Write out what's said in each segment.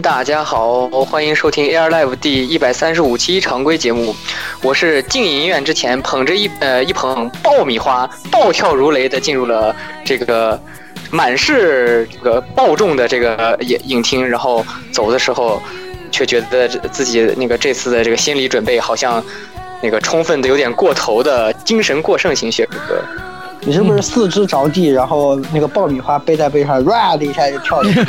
大家好，欢迎收听 Air Live 第一百三十五期常规节目。我是进影院之前捧着一呃一捧爆米花，暴跳如雷的进入了这个满是这个爆重的这个影影厅，然后走的时候，却觉得自己那个这次的这个心理准备好像那个充分的有点过头的精神过剩型学哥。你是不是四肢着地，然后那个爆米花背在背上，ra 的一下就跳了？然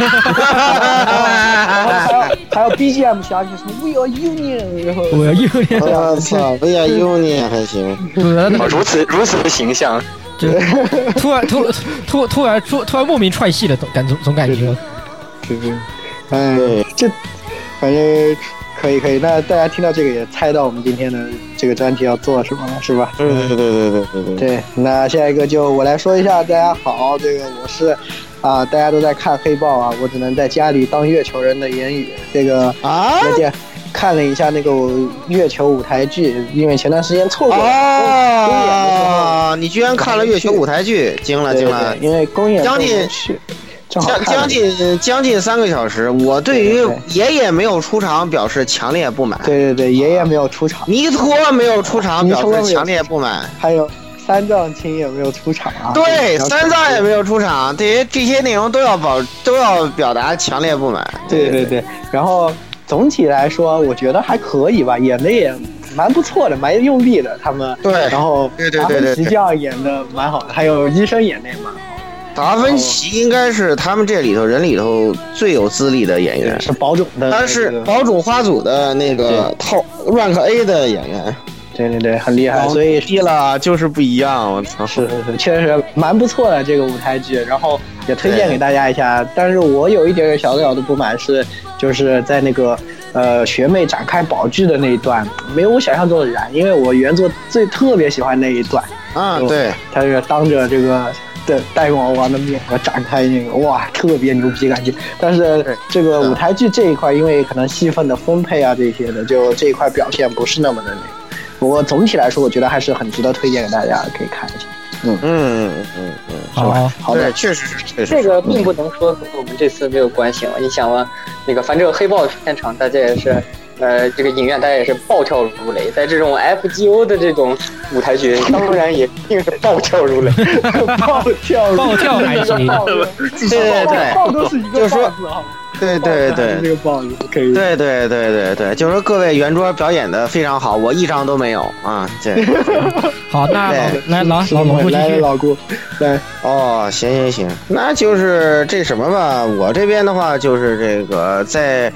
后还有还有 BGM 响起，什么 We are Union，然后我要 Union，我操，We are Union 还行，哦，如此如此的形象，就突然突突突然突突然莫名串戏的感总总感觉，就是，哎，这反正。可以可以，那大家听到这个也猜到我们今天的这个专题要做什么了，是吧？对对对对对对对。对，那下一个就我来说一下，大家好，这个我是啊，大家都在看黑豹啊，我只能在家里当月球人的言语。这个啊，看了一下那个月球舞台剧，因为前段时间错过了公演的时候，你居然看了月球舞台剧，惊了惊了，因为公演将近去。将将近将近三个小时，我对于爷爷没有出场表示强烈不满。对对对，爷爷没有出场，尼托没有出场表示强烈不满，还有三藏亲也没有出场啊。对，三藏也没有出场，对于这些内容都要保都要表达强烈不满。对对对，然后总体来说，我觉得还可以吧，演的也蛮不错的，蛮用力的，他们。对，然后对对对对，这样演的蛮好的，还有医生演的也蛮好。达芬奇应该是他们这里头人里头最有资历的演员，是宝冢的，他是宝冢花组的那个套 rank A 的演员，对对对，很厉害，所以低了就是不一样，我操，是是是，确实蛮不错的这个舞台剧，然后也推荐给大家一下。但是我有一点小小的不满是，就是在那个呃学妹展开宝具的那一段，没有我想象中的燃，因为我原作最特别喜欢那一段，啊，对，他是当着这个。的戴王王的面和展开那个哇，特别牛逼感觉。但是这个舞台剧这一块，因为可能戏份的分配啊这些的，就这一块表现不是那么的那个。不过总体来说，我觉得还是很值得推荐给大家，可以看一下。嗯嗯嗯嗯，好，好的，确实是。这个并不能说和我们这次没有关系了。你想嘛，那个反正黑豹片场大家也是。呃，这个影院大家也是暴跳如雷，在这种 FGO 的这种舞台剧，当然也一定是暴跳如雷，暴跳暴跳还行，对对对，暴都是一个说。对对对，这个棒子可以。对对对对对，就是说各位圆桌表演的非常好，我一张都没有啊。对，好，那来老老老顾来老顾，来，哦，行行行，那就是这什么吧，我这边的话就是这个在，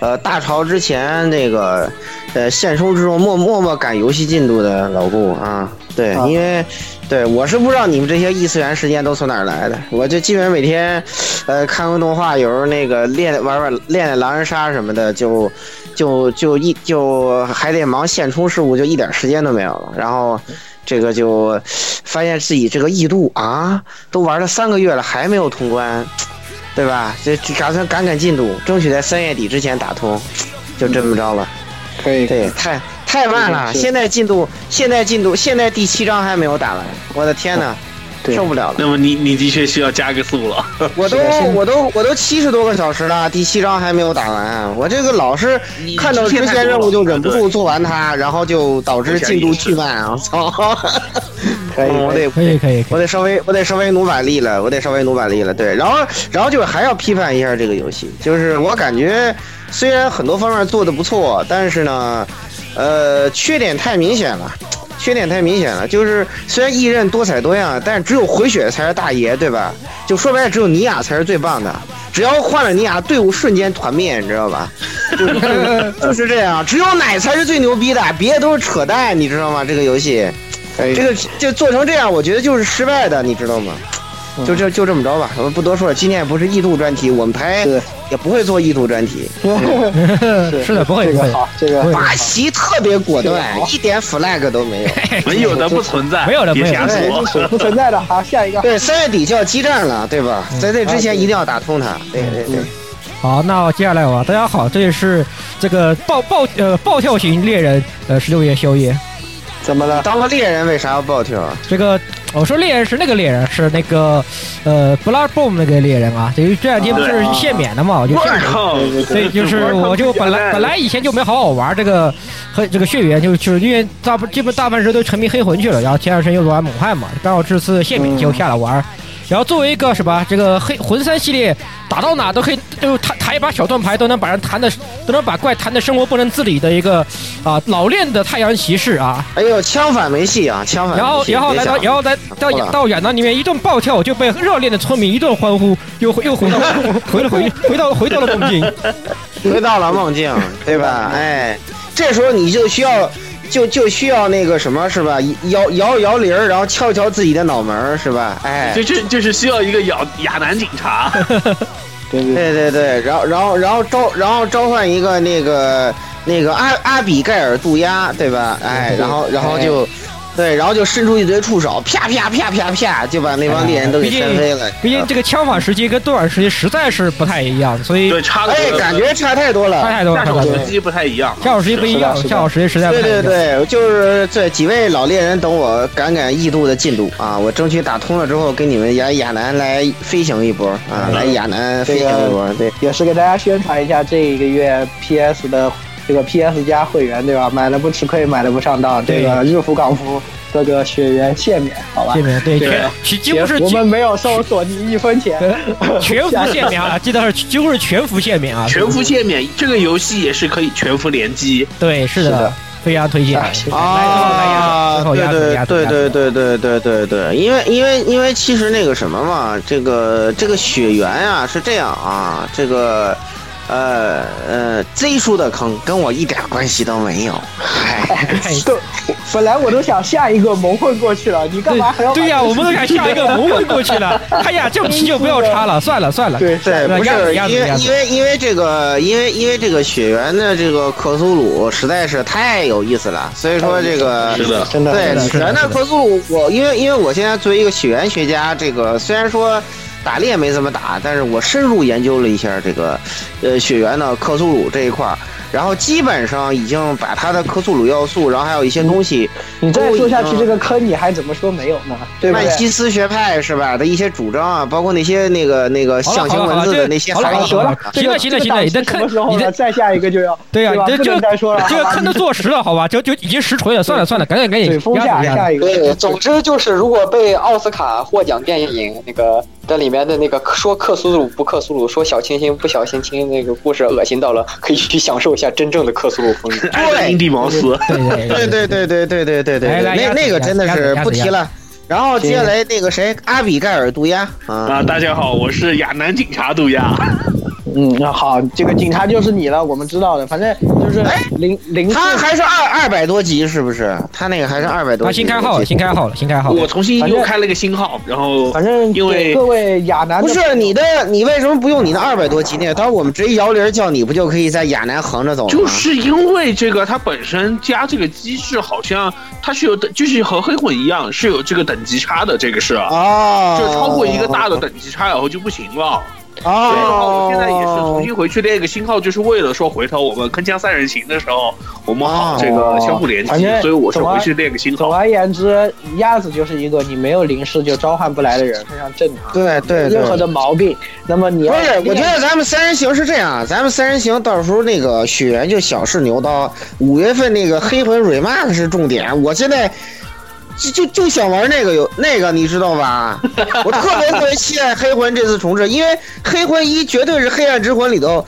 呃，大潮之前这个，呃，现充之中默默默赶游戏进度的老顾啊，对，因为。对，我是不知道你们这些异次元时间都从哪儿来的。我就基本每天，呃，看个动画，有时候那个练玩玩练练狼人杀什么的，就就就一就还得忙现充事务，就一点时间都没有了。然后这个就发现自己这个异度啊，都玩了三个月了，还没有通关，对吧？这这打算赶赶进度，争取在三月底之前打通，就这么着了。可以，对，太太慢了，现在进度，现在进度，现在第七章还没有打完，我的天呐，对受不了了。那么你你的确需要加个速了。我都我都我都七十多个小时了，第七章还没有打完，我这个老是看到支线任务就忍不住做完它，然后就导致进度巨慢啊！我操！可以嗯我得可以可以可以我得稍微我得稍微努把力了，我得稍微努把力了。对，然后然后就是还要批判一下这个游戏，就是我感觉虽然很多方面做的不错，但是呢，呃，缺点太明显了。缺点太明显了，就是虽然异刃多彩多样，但是只有回血才是大爷，对吧？就说白了，只有尼亚才是最棒的。只要换了尼亚，队伍瞬间团灭，你知道吧？就是 就是这样，只有奶才是最牛逼的，别的都是扯淡，你知道吗？这个游戏，这个就做成这样，我觉得就是失败的，你知道吗？就就就这么着吧，我们不多说了。今天也不是异度专题，我们台是也不会做异度专题。是的，不会不会，这个好，这个巴西特别果断，一点 flag 都没有。没有的不存在，没有的别瞎没有的说。不存在的。好，下一个，对，三月底就要激战了，对吧？在这之前一定要打通它。对对对，好，那接下来我大家好，这里是这个暴暴呃暴跳型猎人呃十六夜宵夜。怎么了？当个猎人为啥要暴跳？这个我说猎人是那个猎人，是那个呃 Bloodborne 那个猎人啊，等于这两天不是限免的嘛，我就我限所以就是我就本来本来以前就没好好玩这个和这个血缘，就就是因为大部基本大部分人都沉迷黑魂去了，然后前段时间又玩猛汉嘛，刚好这次限免就下来玩。然后作为一个什么这个黑魂三系列，打到哪都可以，就弹弹一把小盾牌都能把人弹的，都能把怪弹的生活不能自理的一个啊老练的太阳骑士啊，哎呦，枪反没戏啊，枪反没戏。然后然后来到然后来到到远囊里面一顿暴跳，就被热烈的村民一顿欢呼，又回又回到回了回回到回到了梦境。回到了梦境，对吧？哎，这时候你就需要，就就需要那个什么，是吧？摇摇摇铃儿，然后敲敲自己的脑门儿，是吧？哎，就就就是需要一个亚亚男警察，对对对对对，然后然后然后召然后召唤一个那个那个阿阿比盖尔杜鸦，对吧？哎，然后然后就。对，然后就伸出一堆触手，啪啪啪啪啪，就把那帮猎人都给扇飞了。毕竟这个枪法时机跟盾耳时机实在是不太一样，所以对，差的哎，感觉差太多了。差太多了。下手时机不太一样。下手时机不一样，下手时机实在不对太一样。对对，就是这几位老猎人等我赶赶异度的进度啊！我争取打通了之后，跟你们亚亚南来飞行一波啊！来亚南飞行一波，对，也是给大家宣传一下这一个月 PS 的这个 PS 加会员，对吧？买了不吃亏，买了不上当。这个日服、港服这个血缘限免，好吧限？免对，几几乎是我们没有收索尼一分钱。全服限免啊，记得是几乎是全服限免啊。全服限免，这个游戏也是可以全服联机。对，是的非常推荐。啊对对对对对对对对对，因为因为因为其实那个什么嘛，这个这个血缘啊是这样啊，这个呃呃 Z 叔的坑跟我一点关系都没有，哎，都，本来我都想下一个蒙混过去了，你干嘛还要对呀，这个我们都想下一个蒙混过去了。哎呀，这种题就不要插了，算了算了。对对，不是因为因为因为这个，因为因为这个血缘的这个克苏鲁实在是太有意思了，所以说这个是的真的对是的血缘的克苏鲁，我因为因为我现在作为一个血缘学家，这个虽然说打猎没怎么打，但是我深入研究了一下这个呃血缘的克苏鲁这一块儿，然后基本上已经把它的克苏鲁要素，然后还有一些东西，你再说下去这个坑，你还怎么说没有呢？对不曼对？西斯学派是吧的一些主张啊，包括那些那个那个象形文字的那些含义行了行了行了你的坑什么时候呢？你的再下一个就要对呀，这这个能再说了，这个坑都坐实了，好吧？就就已经实锤了，算了算了，赶紧赶紧对，封压下。下一个。对，总之就是，如果被奥斯卡获奖电影那个的里面的那个说克苏鲁不克苏鲁，说小清新不小清新那个故事恶心到了，可以去享受一下真正的克苏鲁风格。爱的因地毛斯，对对对对对对对对对那那个真的是不提了。然后接下来那个谁，阿比盖尔杜鸦啊，啊！大家好，我是亚南警察杜亚。嗯，那好，这个警察就是你了，我们知道的，反正就是零零他还是二二百多级是不是？他那个还是二百多他。新开号了，新开号了，新开号了。我重新又开了一个新号，然后反正因为各位亚男不是你的，你为什么不用你的二百多级呢？到时候我们直接摇铃叫你，不就可以在亚南横着走吗？就是因为这个，它本身加这个机制，好像它是有等，就是和黑魂一样是有这个等级差的，这个是，啊，就超过一个大的等级差以后就不行了。所以的话，哦，我现在也是重新回去练一个新号，就是为了说回头我们铿锵三人行的时候，我们好这个相互联系反正，所以我是回去练个新号。总而言之，鸭子就是一个你没有灵视就召唤不来的人，非常正常，对对对任何的毛病。那么你要不是，我觉得咱们三人行是这样，咱们三人行到时候那个血缘就小试牛刀，五月份那个黑魂 remake 是重点，我现在。就就就想玩那个有那个你知道吧？我特别特别期待黑魂这次重置，因为黑魂一绝对是黑暗之魂里头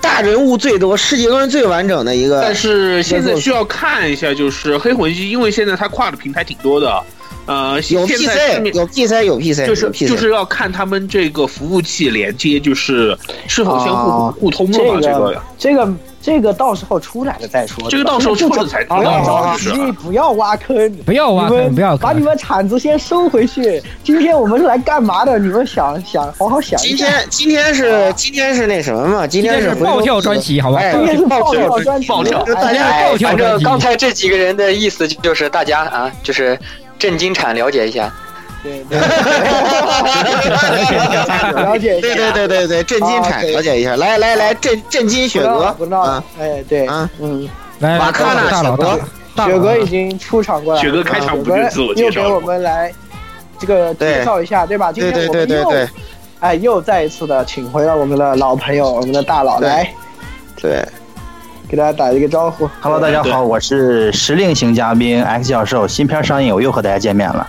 大人物最多、世界观最完整的一个。但是现在需要看一下，就是黑魂一，因为现在它跨的平台挺多的，呃，有 PC 面有 PC 有 PC 就是就是要看他们这个服务器连接，就是是否相互啊互通了嘛？这这个个这个这个到时候出来了再说。这个到时候出了才知道不要着就是急，不要挖坑，不要挖坑，不要。把你们铲子先收回去。今天我们是来干嘛的？你们想想，好好想一想。今天今天是今天是那什么嘛？今今天是爆跳专辑，好吧？哎今天是爆对跳专辑，爆跳就大家哎爆跳反正刚才这几个人的意思就是大家啊，就是震惊产了解一下。对对对，了解一对下。对对对对对，震惊产了解一下，来来来，震震惊雪哥不闹啊，哎，对，啊嗯，来，瓦卡纳大佬，雪哥雪哥已经出场过来了，雪哥开场不就自我又介绍又给我们来这个介绍一下，对吧？今对对天我们又对对对哎，又再一次的请回了我们的老朋友，我们的大佬来对，给大家打一个招呼。Hello，大家好，我是时令型嘉宾 X 教授。新片上映，我又和大家见面了。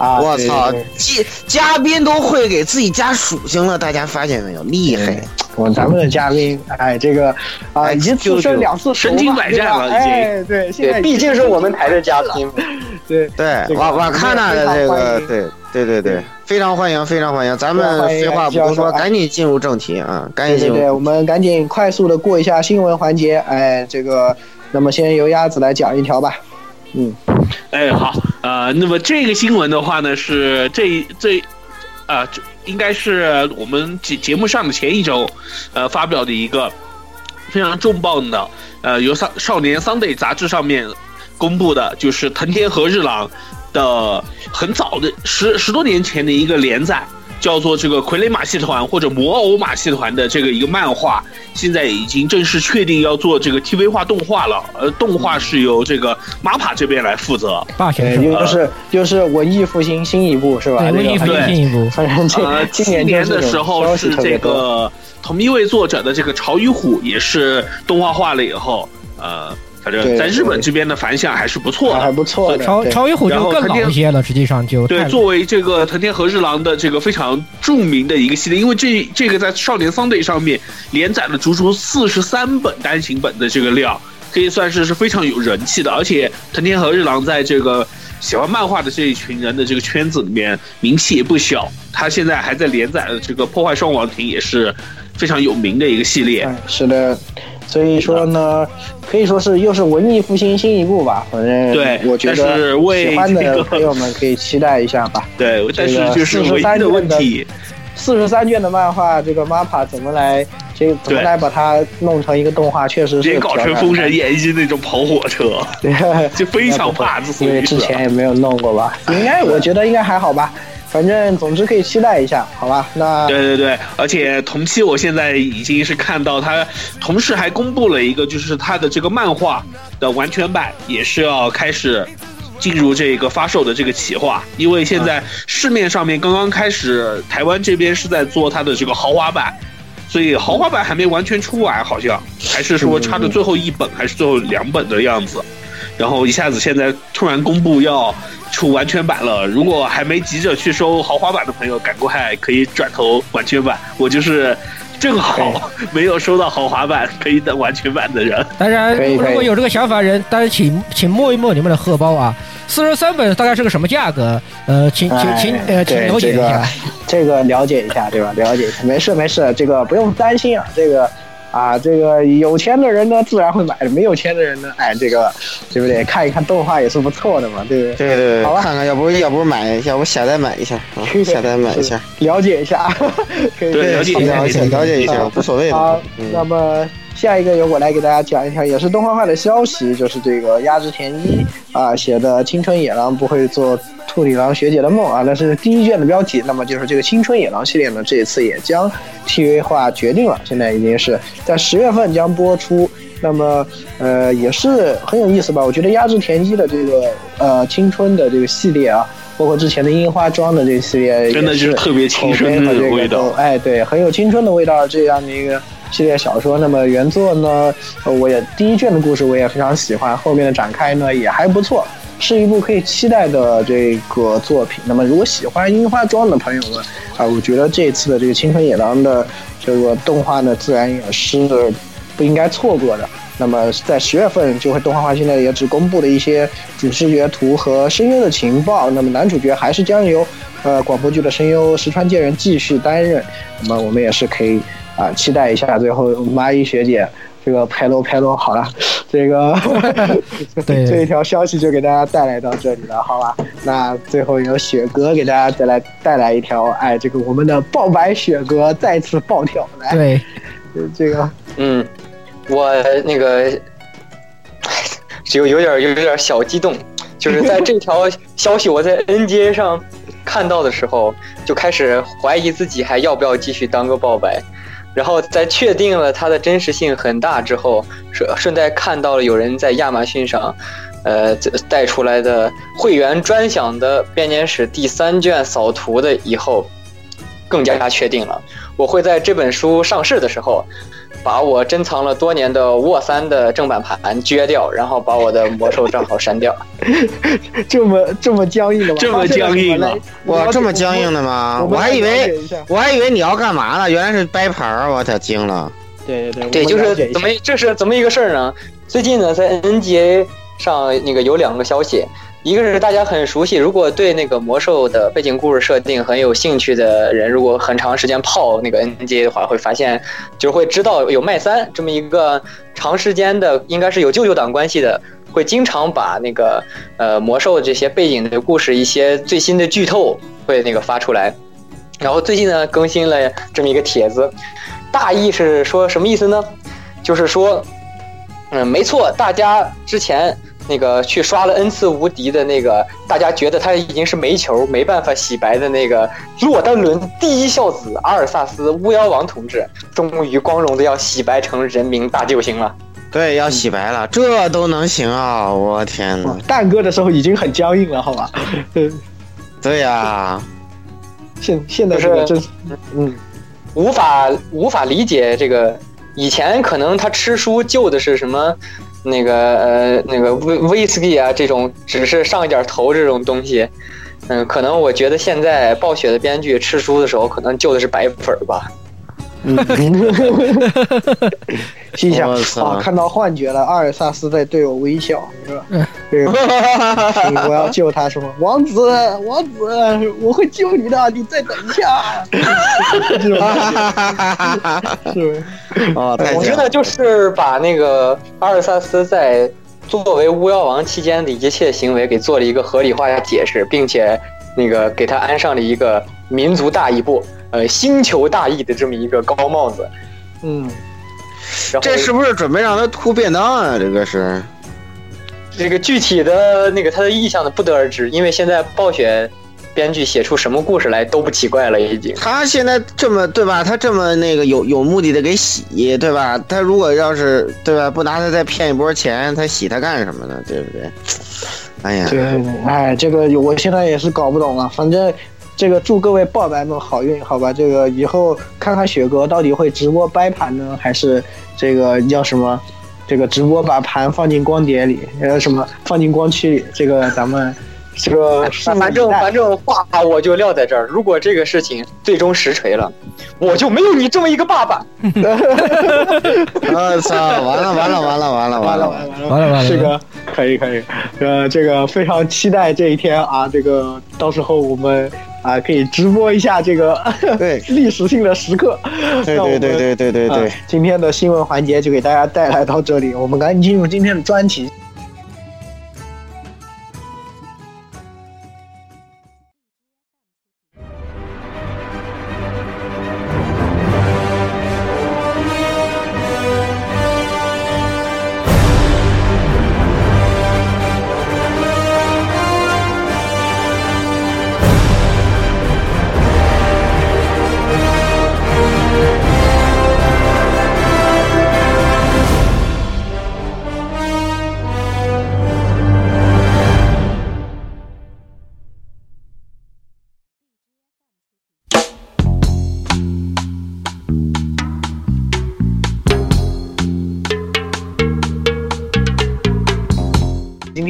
啊！我操嘉嘉宾都会给自己加属性了，大家发现没有？厉害！我咱们的嘉宾，哎，这个啊，哎已经自身两次头身经嘛百战了已经哎，对，现毕竟是我们台的嘉宾。对对这，个瓦瓦卡纳的这个，对对对对，非常欢迎，非常欢迎。咱们废话不多说，赶紧进入正题啊！赶紧进入。我们赶紧快速的过一下新闻环节。哎，这个，那么先由鸭子来讲一条吧。嗯，哎，好，呃，那么这个新闻的话呢，是这这，啊、应该是我们节节目上的前一周，呃，发表的一个非常重磅的，呃，由少少年 Sunday 杂志上面公布的，就是藤田和日郎的很早的十十多年前的一个连载。叫做这个《傀儡马戏团》或者《魔偶马戏团》的这个一个漫画，现在已经正式确定要做这个 TV 化动画了。呃，动画是由这个 MAPPA 这边来负责。对，霸先生，就是就是文艺复兴新一部是吧？对，文艺复兴新一步。反正这呃，今年的时候是这。个同一位作者的这个潮与虎也是动画化了以后，呃，反正在日本这边的反响还是不错的还的。不错的，对超超一虎就更然后藤田老一些了，实际上就对，作为这个藤田和日郎的这个非常著名的一个系列，因为这这个在少年 Sunday 上面连载了足足四十三本单行本的这个量，可以算是是非常有人气的。而且藤田和日郎在这个喜欢漫画的这一群人的这个圈子里面名气也不小，他现在还在连载的这个《破坏双王庭》也是非常有名的一个系列。哎，是的，所以说呢，可以说是又是文艺复兴新一步吧。反正对我觉得为喜欢的朋友们可以期待一下吧。对，但是就是唯一的问题，四十三卷的漫画，这个 MAPPA 怎么来这个怎么来把它弄成一个动画，确实是搞成《封神演义》那种跑火车，对，就非常怕这因为之前也没有弄过吧，应该我觉得应该还好吧。反正总之可以期待一下，好吧？那对对对，而且同期我现在已经是看到他，同时还公布了一个，就是他的这个漫画的完全版也是要开始进入这个发售的这个企划，因为现在市面上面刚刚开始，台湾这边是在做它的这个豪华版。所以豪华版还没完全出完，好像还是说差的最后一本还是最后两本的样子。然后一下子现在突然公布要出完全版了，如果还没急着去收豪华版的朋友，赶快可以转投完全版。我就是正好没有收到豪华版，可以等完全版的人。当然，如果有这个想法的人，当然请请摸一摸你们的荷包啊。四十三本大概是个什么价格？呃，请请请呃，请了解一下。这个了解一下，对吧？了解一下，没事没事，这个不用担心啊，这个。啊，这个有钱的人呢，自然会买的；没有钱的人呢，哎，这个对不对？看一看动画也是不错的嘛，对不对？对对，好吧，看看，要不要不买，要不下单买一下，下单买一下，了解一下，可以了解一下，了解一下，无所谓的。好，那么。下一个由我来给大家讲一条，也是动画化的消息，就是这个鸭之田一啊写的《青春野狼不会做兔女郎学姐的梦》啊，那是第一卷的标题。那么就是这个《青春野狼》系列呢，这一次也将 TV 化决定了，现在已经是在十月份将播出。那么呃也是很有意思吧？我觉得鸭之田一的这个呃青春的这个系列啊，包括之前的樱花庄的这个系列，真的是特别青春的味道。哎，对，很有青春的味道，这样的一个。系列小说，那么原作呢？我也第一卷的故事我也非常喜欢，后面的展开呢也还不错，是一部可以期待的这个作品。那么如果喜欢樱花庄的朋友们啊，我觉得这次的这个青春野狼的这个动画呢，自然也是不应该错过的。那么在十月份就会动画化，现在也只公布了一些主视觉图和声优的情报。那么男主角还是将由呃广播剧的声优石川健人继续担任。那么我们也是可以。啊，期待一下，最后蚂蚁学姐这个拍楼拍楼，好了，这个 这一条消息就给大家带来到这里了，好吧？那最后由雪哥给大家带来带来一条，哎，这个我们的爆白雪哥再次爆跳来，对，这个，嗯，我那个有有点有点小激动，就是在这条消息我在 N J 上看到的时候，就开始怀疑自己还要不要继续当个爆白。然后在确定了它的真实性很大之后，顺顺带看到了有人在亚马逊上，呃，带出来的会员专享的编年史第三卷扫图的以后，更加确定了，我会在这本书上市的时候。把我珍藏了多年的沃三的正版盘撅掉，然后把我的魔兽账号删掉。这么这么僵硬的吗？这么僵硬的，哇，这么僵硬的吗？我还以为我还以为你要干嘛呢？原来是掰盘儿，我操惊了。对对对，对，就是怎么这是怎么一个事儿呢？最近呢，在 NGA 上那个有两个消息。一个是大家很熟悉，如果对那个魔兽的背景故事设定很有兴趣的人，如果很长时间泡那个 NJ 的话，会发现就会知道有麦三这么一个长时间的，应该是有舅舅党关系的，会经常把那个呃魔兽这些背景的故事一些最新的剧透会那个发出来。然后最近呢更新了这么一个帖子，大意是说什么意思呢？就是说，嗯，没错，大家之前。那个去刷了 N 次无敌的那个，大家觉得他已经是煤球，没办法洗白的那个洛丹伦第一孝子阿尔萨斯巫妖王同志，终于光荣的要洗白成人民大救星了。对，要洗白了，这都能行啊！我天哪，蛋哥的时候已经很僵硬了，好吧？对呀，现现在是真嗯，无法无法理解这个，以前可能他吃书救的是什么？那个呃，那个威威士忌啊，这种只是上一点头这种东西，嗯，可能我觉得现在暴雪的编剧吃书的时候，可能救的是白粉吧。嗯，心想啊，看到幻觉了，阿尔萨斯在对我微笑，是吧？对，我要救他，什么王子，王子，我会救你的，你再等一下。是吧是？啊，我觉得就是把那个阿尔萨斯在作为巫妖王期间的一切行为给做了一个合理化解释，并且那个给他安上了一个民族大义部。呃，星球大义的这么一个高帽子，嗯，这是不是准备让他吐便当啊？这个是，这个具体的那个他的意向呢，不得而知。因为现在暴雪编剧写出什么故事来都不奇怪了，已经。他现在这么对吧？他这么那个有有目的的给洗对吧？他如果要是对吧，不拿他再骗一波钱，他洗他干什么呢？对不对？哎呀，对，哎，这个我现在也是搞不懂了，反正。这个祝各位爆白们好运，好吧？这个以后看看雪哥到底会直播掰盘呢，还是这个叫什么？这个直播把盘放进光碟里，呃，什么放进光驱里？这个咱们这个反正反正话我就撂在这儿，如果这个事情最终实锤了，我就没有你这么一个爸爸。我 操！完了完了完了完了完了完了！完了完了，这个可以可以，呃，这个非常期待这一天啊，这个到时候我们啊可以直播一下这个对 历史性的时刻。对对对对对对对啊，今天的新闻环节就给大家带来到这里，我们赶紧进入今天的专题。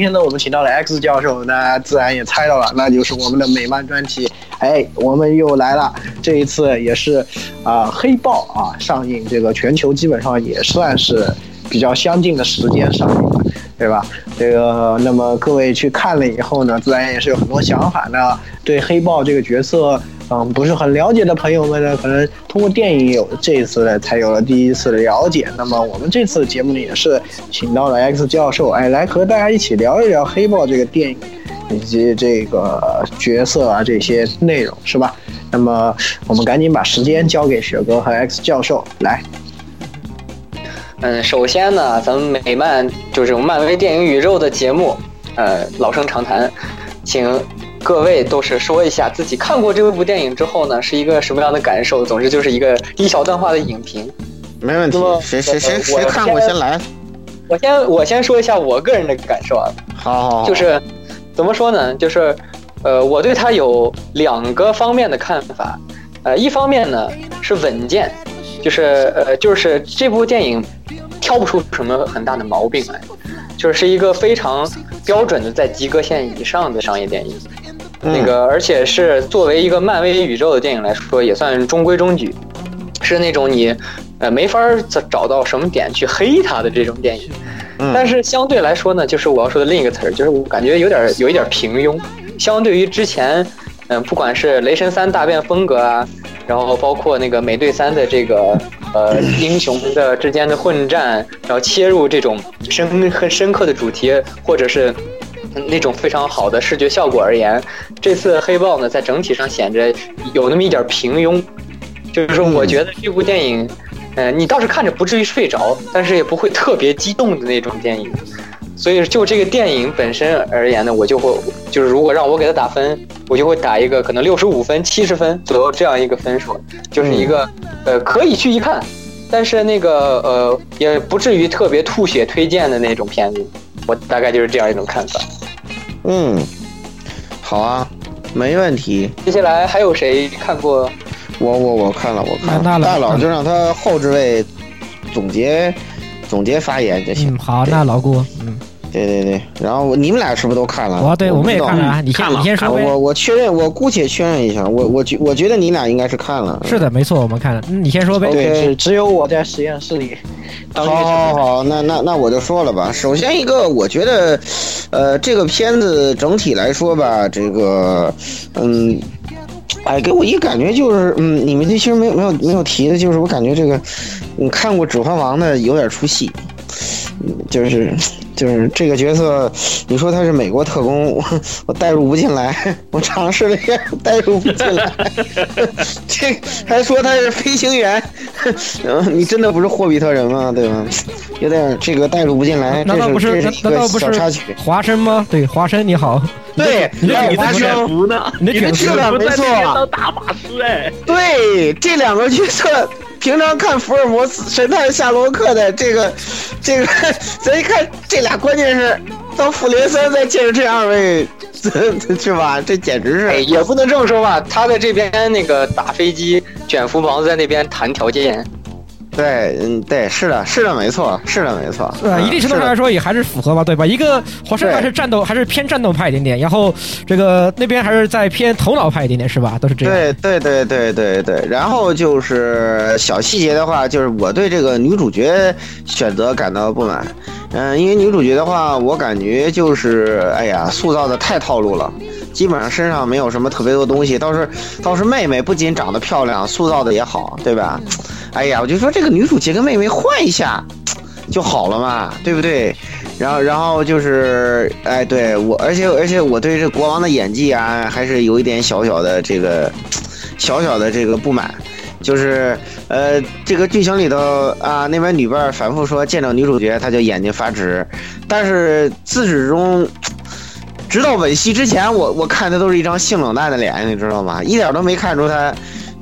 今天呢，我们请到了 X 教授，那自然也猜到了，那就是我们的美漫专题。哎，我们又来了，这一次也是啊、黑豹啊上映，这个全球基本上也算是比较相近的时间上映了，对吧？这个，那么各位去看了以后呢，自然也是有很多想法呢。对黑豹这个角色，嗯，不是很了解的朋友们呢，可能通过电影有这一次呢才有了第一次的了解。那么我们这次节目呢，也是请到了 X 教授，哎，来和大家一起聊一聊黑豹这个电影。以及这个角色啊这些内容是吧？那么我们赶紧把时间交给雪哥和 X 教授来。嗯，首先呢，咱们美漫就是这种漫威电影宇宙的节目，呃，老生常谈，请各位都是说一下自己看过这部电影之后呢，是一个什么样的感受。总之就是一个一小段话的影评。没问题。谁谁谁呃谁看过我先来。我先我先说一下我个人的感受啊，好好好，就是怎么说呢？就是呃，我对它有两个方面的看法。呃，一方面呢是稳健，就是呃，就是这部电影挑不出什么很大的毛病来，就是一个非常标准的在及格线以上的商业电影。嗯那个，而且是作为一个漫威宇宙的电影来说，也算中规中矩，是那种你呃没法儿找找到什么点去黑它的这种电影。嗯但是相对来说呢，就是我要说的另一个词儿，就是我感觉有点儿有一点儿平庸，相对于之前，嗯、不管是雷神三大变风格啊，然后包括那个美队三的这个呃英雄的之间的混战，然后切入这种深很深刻的主题，或者是那种非常好的视觉效果而言，这次黑豹呢在整体上显着有那么一点平庸，就是说我觉得这部电影。呃，你倒是看着不至于睡着，但是也不会特别激动的那种电影。所以就这个电影本身而言呢，我就会就是如果让我给他打分，我就会打一个可能六十五分、七十分左右这样一个分数，就是一个呃可以去一看，但是那个呃也不至于特别吐血推荐的那种片子。我大概就是这样一种看法。嗯，好啊，没问题。接下来还有谁看过？我我我看了，我看了。那那大佬就让他后置位总结总结发言就行。嗯，好，那老顾，嗯，对对对，然后你们俩是不是都看了？我对我们也看了啊，你先看了你先说。我我确认，我姑且确认一下，我我觉我觉得你俩应该是看了。是的，没错，我们看了，嗯，你先说呗。对，只只有我在实验室里当好。好好，那那那我就说了吧。首先一个，我觉得，呃，这个片子整体来说吧，这个，嗯，哎，给我一个感觉就是，嗯，你们这其实没有没有没有提的，就是我感觉这个，你看过《指环王》的有点出戏，嗯就是就是这个角色，你说他是美国特工，我我代入不进来，我尝试了一下，代入不进来，这还说他是飞行员，嗯，你真的不是霍比特人吗？对吧？有点这个代入不进来，难道不是？这是这难是一个难道不是小插曲。华生吗？对，华生你好。对，你的华生，卷福呢？你的卷福没错大法师哎，对这两个角色，平常看福尔摩斯、神探夏洛克的这个，这个，咱一看这俩，关键是到复联三再见着这二位，是吧？这简直，是，也不能这么说吧，他在这边那个打飞机，卷福王在那边谈条件。对，嗯，对，是的，是的，没错，是的，没错。呃，一定程度上来说也还是符合吧，对吧？一个华生还是战斗，还是偏战斗派一点点，然后这个那边还是在偏头脑派一点点，是吧？都是这样。对对对对对对。然后就是小细节的话，就是我对这个女主角选择感到不满。嗯，因为女主角的话，我感觉就是，哎呀，塑造的太套路了。基本上身上没有什么特别多东西，倒是倒是妹妹不仅长得漂亮，塑造的也好，对吧？哎呀，我就说这个女主角跟妹妹换一下就好了嘛，对不对？然后然后就是，哎，对我，而且而且我对这国王的演技啊，还是有一点小小的这个小小的这个不满。就是呃，这个剧情里头啊，那边女伴反复说见到女主角她就眼睛发直，但是自始至终。直到吻戏之前，我我看的都是一张性冷淡的脸，你知道吗？一点都没看出他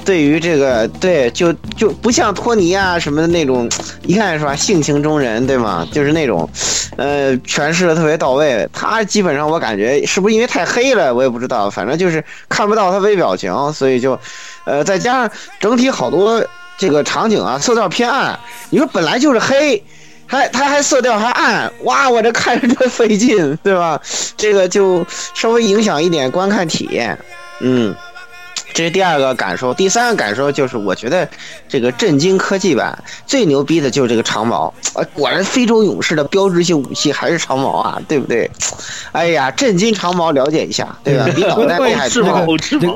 对于这个对就就不像托尼啊什么的那种，一看是吧性情中人对吗？就是那种，呃，诠释的特别到位。他基本上我感觉是不是因为太黑了，我也不知道，反正就是看不到他微表情，所以就，呃，再加上整体好多这个场景啊色调偏暗，你说本来就是黑。还它还色调还暗，哇！我这看着这费劲，对吧？这个就稍微影响一点观看体验，嗯，这是第二个感受。第三个感受就是，我觉得这个震惊科技版最牛逼的就是这个长矛，啊，果然非洲勇士的标志性武器还是长矛啊，对不对？哎呀，震惊长矛，了解一下，对吧？比导弹厉害多了。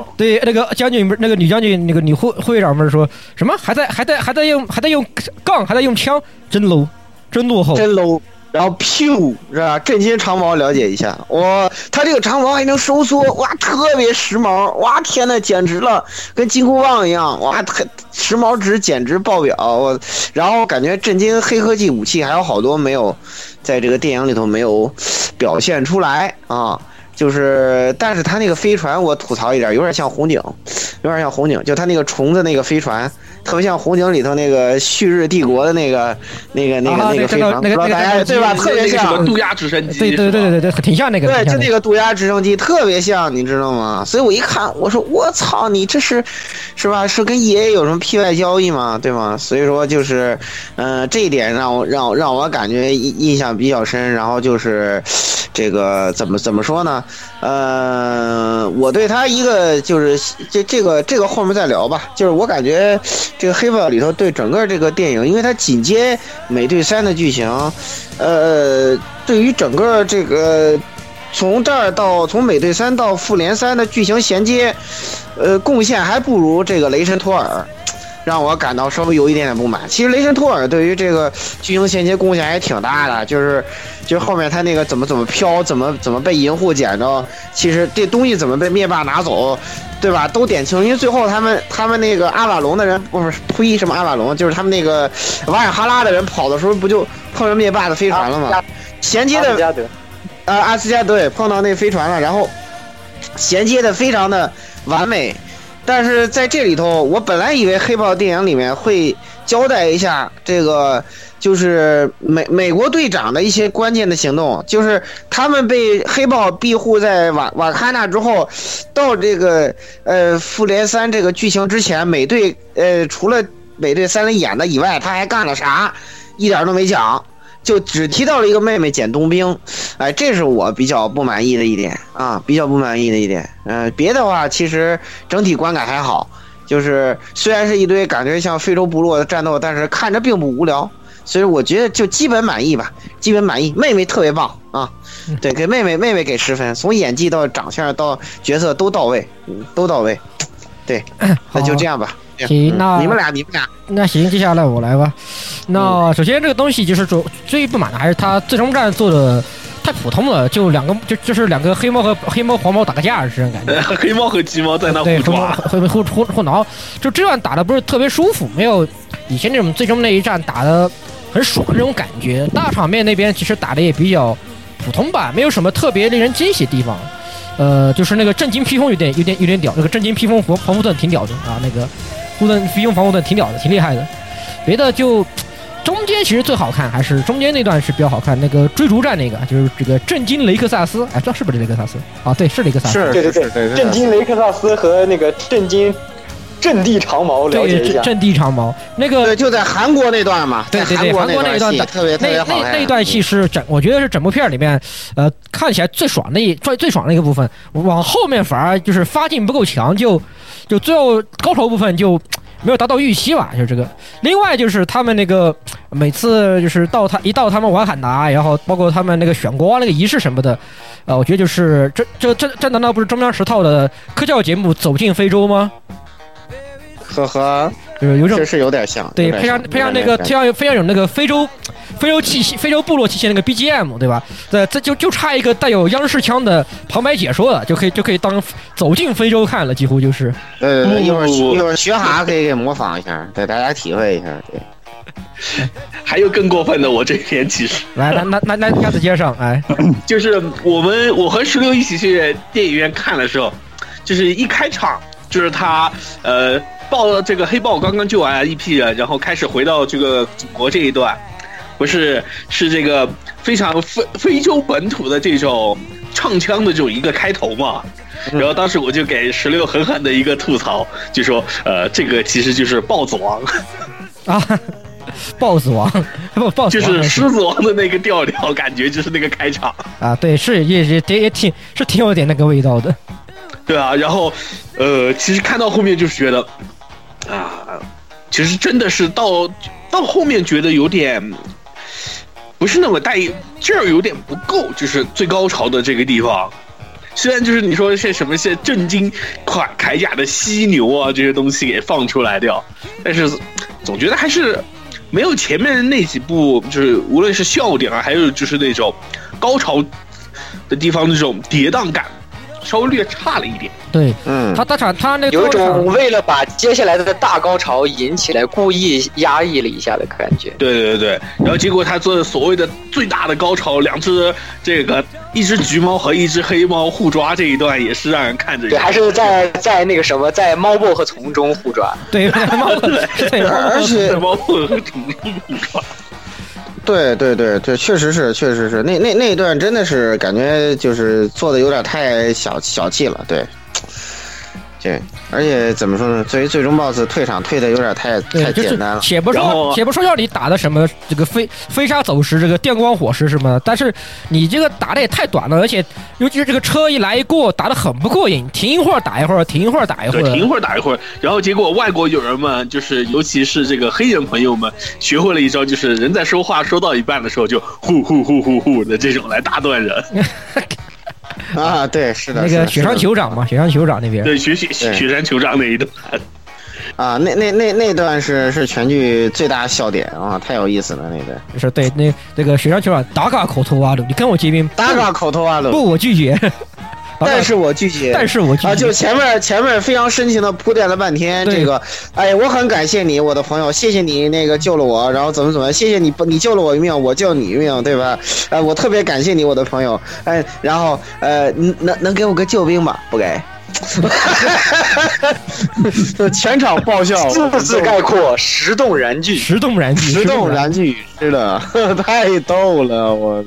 对，那个将军不是那个女将军，那个女会会长不是说什么还在还在还在用还在用杠还在用枪，真 low。真落后，真 low。然后噗，是吧？震惊长矛了解一下，哇，它这个长矛还能收缩，哇，特别时髦，哇，天呐，简直了，跟金箍棒一样，哇，特时髦值简直爆表，我，然后感觉震惊黑科技武器还有好多没有在这个电影里头没有表现出来啊。就是，但是他那个飞船，我吐槽一点，有点像红警，有点像红警，就他那个虫子那个飞船，特别像红警里头那个旭日帝国的那个、那个、那个、那个飞船，不知道大家对吧？特别像渡鸦直升机，对对对对对对，挺像那个。对，就那个渡鸦直升机特别像，你知道吗？所以我一看，我说我操，你这是，是吧？是跟 EA 有什么 P 外交易吗？对吗？所以说就是，嗯、呃，这一点让我让让我感觉印印象比较深。然后就是这个怎么怎么说呢？呃，我对他一个就是这这个这个后面再聊吧。就是我感觉这个黑豹里头对整个这个电影，因为它紧接美队三的剧情，呃，对于整个这个从这儿到从美队三到复联三的剧情衔接，呃，贡献还不如这个雷神托尔。让我感到稍微有一点点不满。其实雷神托尔对于这个剧情衔接贡献还挺大的，就是就是后面他那个怎么怎么飘，怎么怎么被银护捡着，其实这东西怎么被灭霸拿走，对吧？都点清。因为最后他们他们那个阿瓦隆的人不是呸什么阿瓦隆，就是他们那个瓦尔哈拉的人跑的时候不就碰上灭霸的飞船了吗？衔接的啊阿斯加德碰到那飞船了，然后衔接的非常的完美。但是在这里头，我本来以为黑豹电影里面会交代一下这个，就是美美国队长的一些关键的行动，就是他们被黑豹庇护在瓦瓦坎纳之后，到这个呃复联三这个剧情之前，美队呃除了美队三里演的以外，他还干了啥，一点都没讲。就只提到了一个妹妹捡冬兵，哎，这是我比较不满意的一点啊，比较不满意的一点。嗯、呃，别的话其实整体观感还好，就是虽然是一堆感觉像非洲部落的战斗，但是看着并不无聊，所以我觉得就基本满意吧，基本满意。妹妹特别棒啊，对，给妹妹妹妹给十分，从演技到长相到角色都到位，嗯，都到位。对，那就这样吧。行，那你们俩，你们俩，那行，接下来我来吧。那首先这个东西就是主最不满的还是他最终战做的太普通了，就两个就就是两个黑猫和黑猫黄猫打个架这种感觉。黑猫和鸡猫在那对互抓，互互互互挠，就这样打的不是特别舒服，没有以前那种最终那一战打的很爽那种感觉。大场面那边其实打的也比较普通吧，没有什么特别令人惊喜的地方。呃，就是那个震惊披风有点有点有点屌，那个震惊披风防防护盾挺屌的啊，那个护盾飞鹰防护盾挺屌的，挺厉害的。别的就中间其实最好看，还是中间那段是比较好看。那个追逐战那个，就是这个震惊雷克萨斯，哎，这是不是雷克萨斯？啊，对，是雷克萨斯。对对对，震惊雷克萨斯和那个震惊阵地长矛，了解一下。对阵地长矛那个对，就在韩国那段嘛，对对对，韩韩国那一段特别特别那好看。那那段戏是整，我觉得是整部片里面，呃，看起来最爽的一最最爽的一个部分。往后面反而就是发劲不够强，就就最后高潮部分就没有达到预期吧，就这个。另外就是他们那个每次就是到他一到他们瓦坎达，然后包括他们那个选国王那个仪式什么的，呃，我觉得就是这这这这难道不是中央十套的科教节目《走进非洲》吗？呵呵，就是有种这是有点像，对，配上配上那个配上非常有那个非洲非洲气息、非洲部落气息那个 BGM，对吧？对，这就就差一个带有央视腔的旁白解说了，就可以就可以当走进非洲看了，几乎就是。对对对，一会儿一会儿学哈可以给模仿一下，对大家体会一下，对。还有更过分的，我这边其实来来来来来，鸭子接上，哎，就是我们我和石榴一起去电影院看的时候，就是一开场就是他呃报了这个黑豹刚刚救完一批人，然后开始回到这个祖国这一段，不是是这个非常非非洲本土的这种唱腔的这种一个开头嘛。然后当时我就给石榴狠狠的一个吐槽，就说呃这个其实就是豹子王，啊，BOSS 王不 BOSS 就是狮子王的那个调调，感觉就是那个开场。啊，对，是也也也也挺是挺有点那个味道的。对啊，然后，呃，其实看到后面就是觉得，啊，其实真的是到到后面觉得有点不是那么带劲儿，有点不够，就是最高潮的这个地方。虽然就是你说一些什么一些震惊铠铠甲的犀牛啊这些东西给放出来掉，但是总觉得还是没有前面那几部，就是无论是笑点啊，还有就是那种高潮的地方那种跌宕感，稍微略差了一点。对嗯，他大场他那有一种为了把接下来的大高潮引起来，故意压抑了一下的感觉。对对对，然后结果他做的所谓的最大的高潮，两只这个一只橘猫和一只黑猫互抓这一段，也是让人看着对，还是在在那个什么，在猫薄荷丛中互抓。对猫 对而且猫和挺互抓。对对对对，确实是，确实是，那那那一段真的是感觉就是做的有点太小小气了，对，对，而且怎么说呢？作为最终 BOSS 退场退的有点太太简单了，且不说且不说要你打的什么这个飞飞沙走石，这个电光火石什么的，但是你这个打的也太短了，而且尤其是这个车一来一过，打的很不过瘾，停一会儿打一会儿，停一会儿打一会儿，停一。会儿打一会儿，然后结果外国友人们，就是尤其是这个黑人朋友们，学会了一招，就是人在说话说到一半的时候就呼呼呼呼呼的这种来打断人。啊，对，是的，那个雪山酋长嘛，雪山酋长那边，对，雪雪雪山酋长那一段，啊，那那那那段是是全剧最大笑点啊，太有意思了那段。就是对那那个雪山酋长打嘎口头挖路，你跟我结冰，打嘎口头啊了，不，我拒绝。但是我拒绝，但是我啊，就前面前面非常深情的铺垫了半天，这个，哎，我很感谢你，我的朋友，谢谢你那个救了我，然后怎么怎么，谢谢你，你救了我一命，我救你一命，对吧？哎，我特别感谢你，我的朋友，哎，然后呃，能能给我个救兵吗？不给。全场爆笑，字字概括，石动燃具。石动燃具，石动燃具，是的，太逗了，我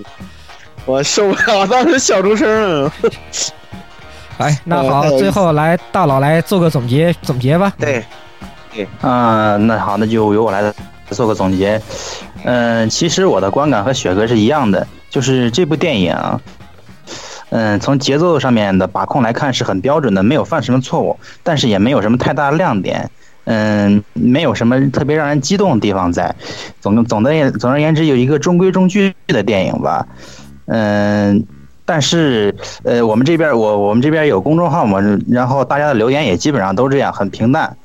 我受不了，当时笑出声了。来，那好，最后来大佬来做个总结总结吧。对，对嗯，那好，那就由我来做个总结。嗯，其实我的观感和雪哥是一样的，就是这部电影啊，嗯，从节奏上面的把控来看是很标准的，没有犯什么错误，但是也没有什么太大的亮点。嗯，没有什么特别让人激动的地方在。总总的总而言之，有一个中规中矩的电影吧。嗯，但是呃，我们这边我我们这边有公众号嘛，然后大家的留言也基本上都这样，很平淡。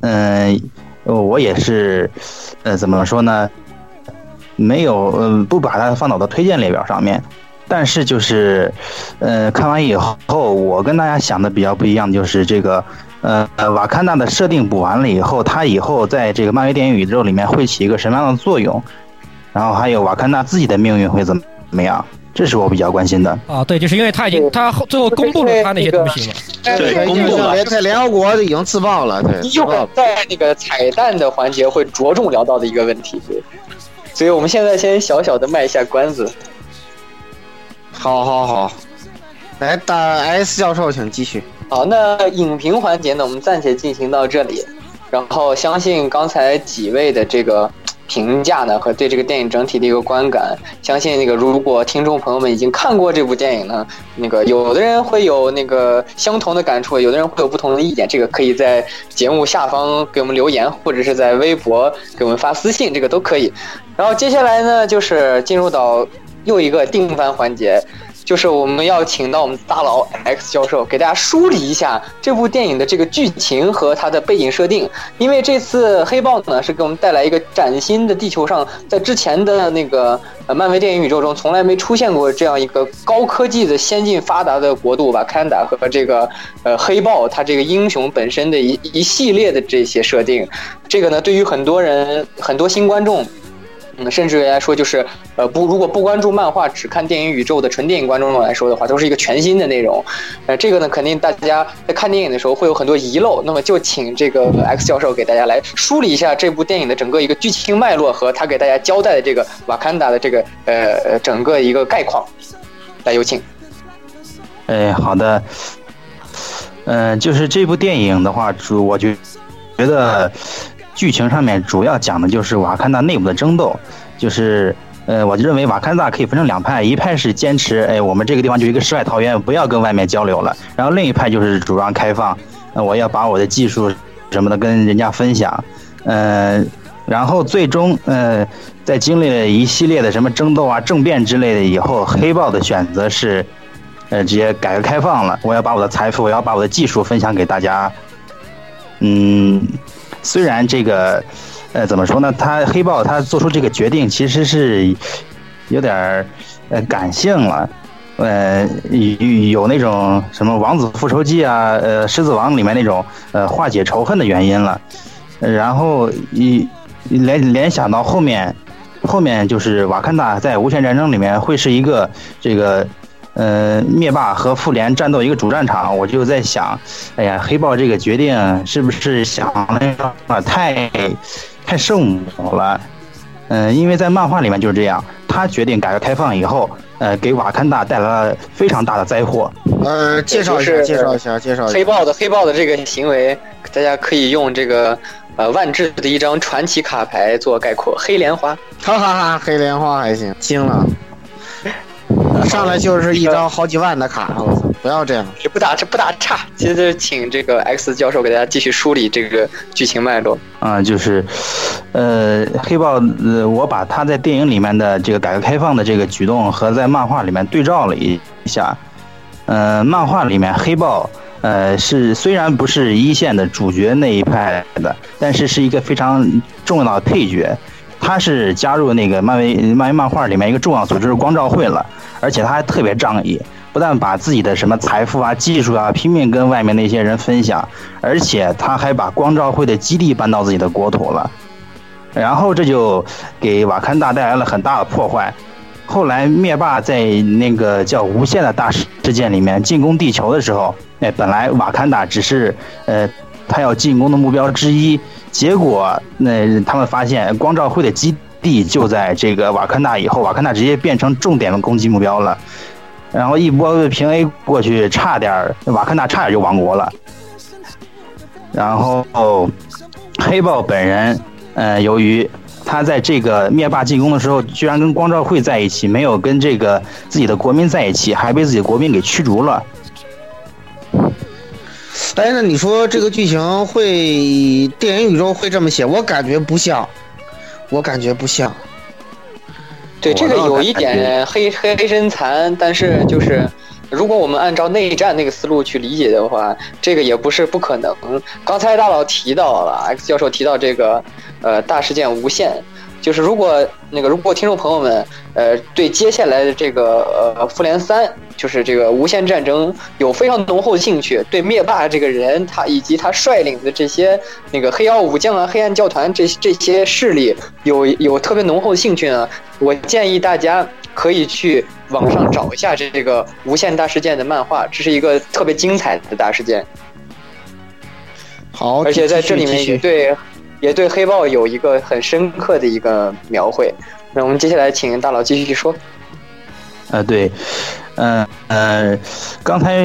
嗯，我也是，呃，怎么说呢？没有，嗯、不把它放到的推荐列表上面。但是就是，呃，看完以后，我跟大家想的比较不一样，就是这个，呃，呃瓦坎达的设定补完了以后，它以后在这个漫威电影宇宙里面会起一个什么样的作用？然后还有瓦坎达自己的命运会怎么怎么样？这是我比较关心的。啊，对，就是因为他已经他后最后公布了他那些东西嘛。对，公布了。在联合国已经自爆了，对，一会儿在那个彩蛋的环节会着重聊到的一个问题，对。所以我们现在先小小的卖一下关子。好好好，来，大 S 教授，请继续。好，那影评环节呢，我们暂且进行到这里。然后相信刚才几位的这个评价呢，和对这个电影整体的一个观感，相信那个如果听众朋友们已经看过这部电影呢，那个有的人会有那个相同的感触，有的人会有不同的意见，这个可以在节目下方给我们留言，或者是在微博给我们发私信，这个都可以。然后接下来呢，就是进入到又一个定番环节。就是我们要请到我们大佬 X 教授给大家梳理一下这部电影的这个剧情和它的背景设定，因为这次黑豹呢是给我们带来一个崭新的地球上，在之前的那个呃漫威电影宇宙中从来没出现过这样一个高科技的先进发达的国度吧，坎达和这个呃黑豹它这个英雄本身的一一系列的这些设定，这个呢对于很多人很多新观众。嗯，甚至来说，就是呃不，如果不关注漫画，只看电影宇宙的纯电影观众来说的话，都是一个全新的内容。呃，这个呢，肯定大家在看电影的时候会有很多遗漏。那么就请这个 X 教授给大家来梳理一下这部电影的整个一个剧情脉络和他给大家交代的这个瓦坎达的这个呃整个一个概况。来，有请。哎，好的。嗯，就是这部电影的话，主我就觉得。剧情上面主要讲的就是瓦坎达内部的争斗，就是，呃，我认为瓦坎达可以分成两派，一派是坚持，哎，我们这个地方就一个世外桃源，不要跟外面交流了，然后另一派就是主张开放，那我要把我的技术什么的跟人家分享，嗯，然后最终，呃，在经历了一系列的什么争斗啊、政变之类的以后，黑豹的选择是，呃，直接改革开放了，我要把我的财富，我要把我的技术分享给大家，嗯。虽然这个，呃，怎么说呢？他黑豹他做出这个决定其实是有点儿呃感性了，呃，有有那种什么王子复仇记啊，呃，狮子王里面那种呃化解仇恨的原因了。然后一联联想到后面，后面就是瓦坎达在无限战争里面会是一个这个。呃，灭霸和复联战斗一个主战场，我就在想，哎呀，黑豹这个决定是不是想的太太圣母了？嗯，因为在漫画里面就是这样，他决定改革开放以后，呃，给瓦坎达带来了非常大的灾祸。呃，介绍一下，介绍一下，介绍一下黑豹的黑豹的这个行为，大家可以用这个呃万智的一张传奇卡牌做概括，黑莲花，哈哈哈，黑莲花还行，惊了。上来就是一张好几万的卡，我操！不要这样，这不打这不打岔。接着请这个 X 教授给大家继续梳理这个剧情脉络。啊，就是，呃，黑豹，呃，我把他在电影里面的这个改革开放的这个举动和在漫画里面对照了一下。呃，漫画里面黑豹，呃，是虽然不是一线的主角那一派的，但是是一个非常重要的配角。他是加入那个漫威漫威漫画里面一个重要组织光照会了。而且他还特别仗义，不但把自己的什么财富啊、技术啊拼命跟外面那些人分享，而且他还把光照会的基地搬到自己的国土了。然后这就给瓦坎达带来了很大的破坏。后来灭霸在那个叫无限的大事件里面进攻地球的时候，哎，本来瓦坎达只是呃他要进攻的目标之一，结果那他们发现光照会的基。地就在这个瓦坎纳以后，瓦坎纳直接变成重点的攻击目标了，然后一波平 A 过去，差点瓦坎纳差点就亡国了。然后黑豹本人，呃，由于他在这个灭霸进攻的时候，居然跟光照会在一起，没有跟这个自己的国民在一起，还被自己的国民给驱逐了。哎，那你说这个剧情会电影宇宙会这么写？我感觉不像。我感觉不像，对这个有一点黑黑黑身残，但是就是如果我们按照内战那个思路去理解的话，这个也不是不可能。刚才大佬提到了，X 教授提到这个呃大事件无限。就是如果那个如果听众朋友们呃对接下来的这个呃复联三就是这个无限战争有非常浓厚的兴趣，对灭霸这个人他以及他率领的这些那个黑曜武将啊黑暗教团这这些势力有有特别浓厚的兴趣呢，我建议大家可以去网上找一下这这个无限大事件的漫画，这是一个特别精彩的大事件。好，而且在这里面对。也对黑豹有一个很深刻的一个描绘。那我们接下来请大佬继续说。呃，对，嗯呃，刚才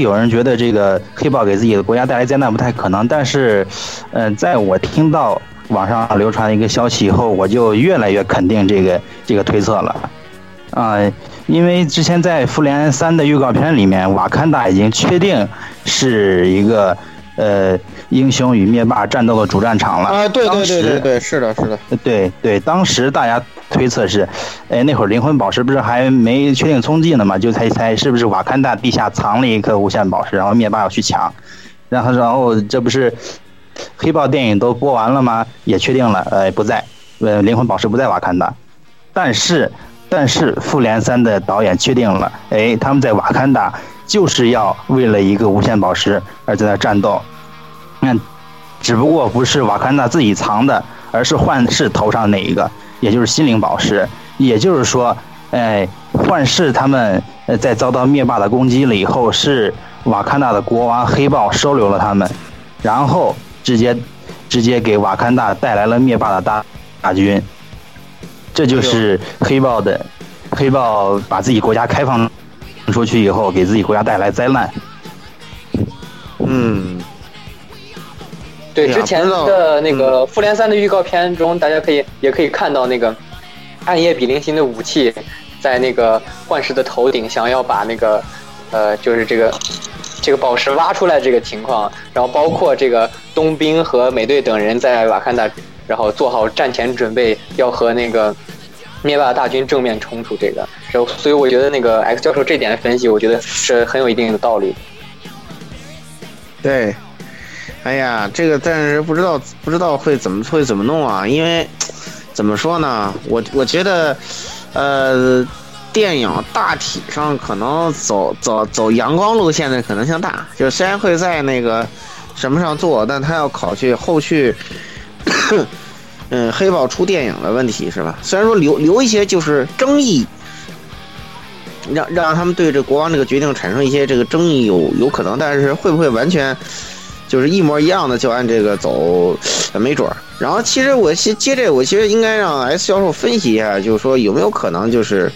有人觉得这个黑豹给自己的国家带来灾难不太可能，但是，呃，在我听到网上流传的一个消息以后，我就越来越肯定这个这个推测了，啊、因为之前在《复联三》的预告片里面，瓦坎达已经确定是一个呃英雄与灭霸战斗的主战场了。啊，对对对对对，是的，是的，对对，当时大家推测是，哎，那会儿灵魂宝石不是还没确定踪迹呢嘛，就猜猜是不是瓦坎达地下藏了一颗无限宝石，然后灭霸要去抢，然后然后这不是黑豹电影都播完了吗？也确定了，呃，不在，呃，灵魂宝石不在瓦坎达，但是但是复联三的导演确定了，哎，他们在瓦坎达就是要为了一个无限宝石而在那战斗，那只不过不是瓦坎达自己藏的，而是幻视头上那一个，也就是心灵宝石。也就是说，哎，幻视他们呃在遭到灭霸的攻击了以后，是瓦坎达的国王黑豹收留了他们，然后直接直接给瓦坎达带来了灭霸的大大军。这就是黑豹的黑豹把自己国家开放出去以后，给自己国家带来灾难。嗯，对，之前的那个《复联三》的预告片中，大家可以也可以看到那个暗夜比邻星的武器在那个幻视的头顶，想要把那个呃，就是这个这个宝石挖出来这个情况，然后包括这个冬兵和美队等人在瓦坎达，然后做好战前准备，要和那个灭霸大军正面冲突这个，然后所以我觉得那个 X 教授这点的分析，我觉得是很有一定的道理。对，哎呀，这个但是不知道不知道会怎么会怎么弄啊？因为怎么说呢，我我觉得，呃，电影大体上可能走走走阳光路线的可能性大，就虽然会在那个什么上做，但他要考虑后续。嗯，黑豹出电影的问题是吧？虽然说留留一些就是争议，让让他们对这国王这个决定产生一些这个争议有有可能，但是会不会完全就是一模一样的就按这个走，没准儿。然后其实我接接这，我其实应该让 S 教授分析一下，就是说有没有可能就是，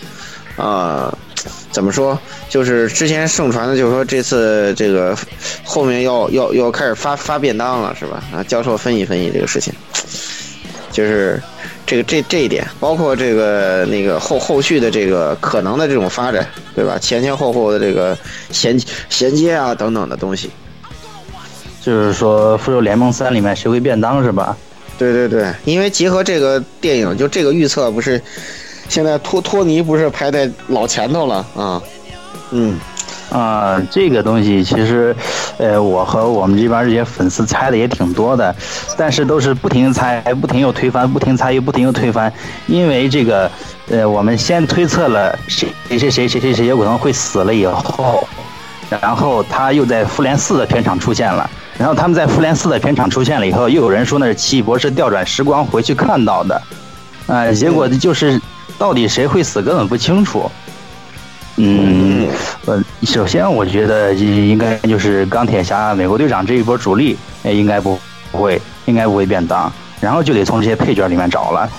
呃，怎么说？就是之前盛传的，就是说这次这个后面要要要开始发发便当了，是吧？啊，教授分析分析这个事情，就是这个这这一点，包括这个那个后后续的这个可能的这种发展，对吧？前前后后的这个衔衔接啊等等的东西。就是说，《复仇联盟三》里面谁会便当是吧？对对对，因为结合这个电影，就这个预测不是，现在托托尼不是排在老前头了啊？嗯，啊、这个东西其实，呃，我和我们这边这些粉丝猜的也挺多的，但是都是不停猜，不停又推翻，不停猜又不停又推翻，因为这个，呃，我们先推测了谁谁谁谁谁谁谁有可能会死了以后，然后他又在复联四的片场出现了。然后他们在复联四的片场出现了以后，又有人说那是奇异博士调转时光回去看到的，啊、结果就是到底谁会死根本不清楚。嗯，呃，首先我觉得应该就是钢铁侠、美国队长这一波主力，呃应该不不会，应该不会变当，然后就得从这些配角里面找了。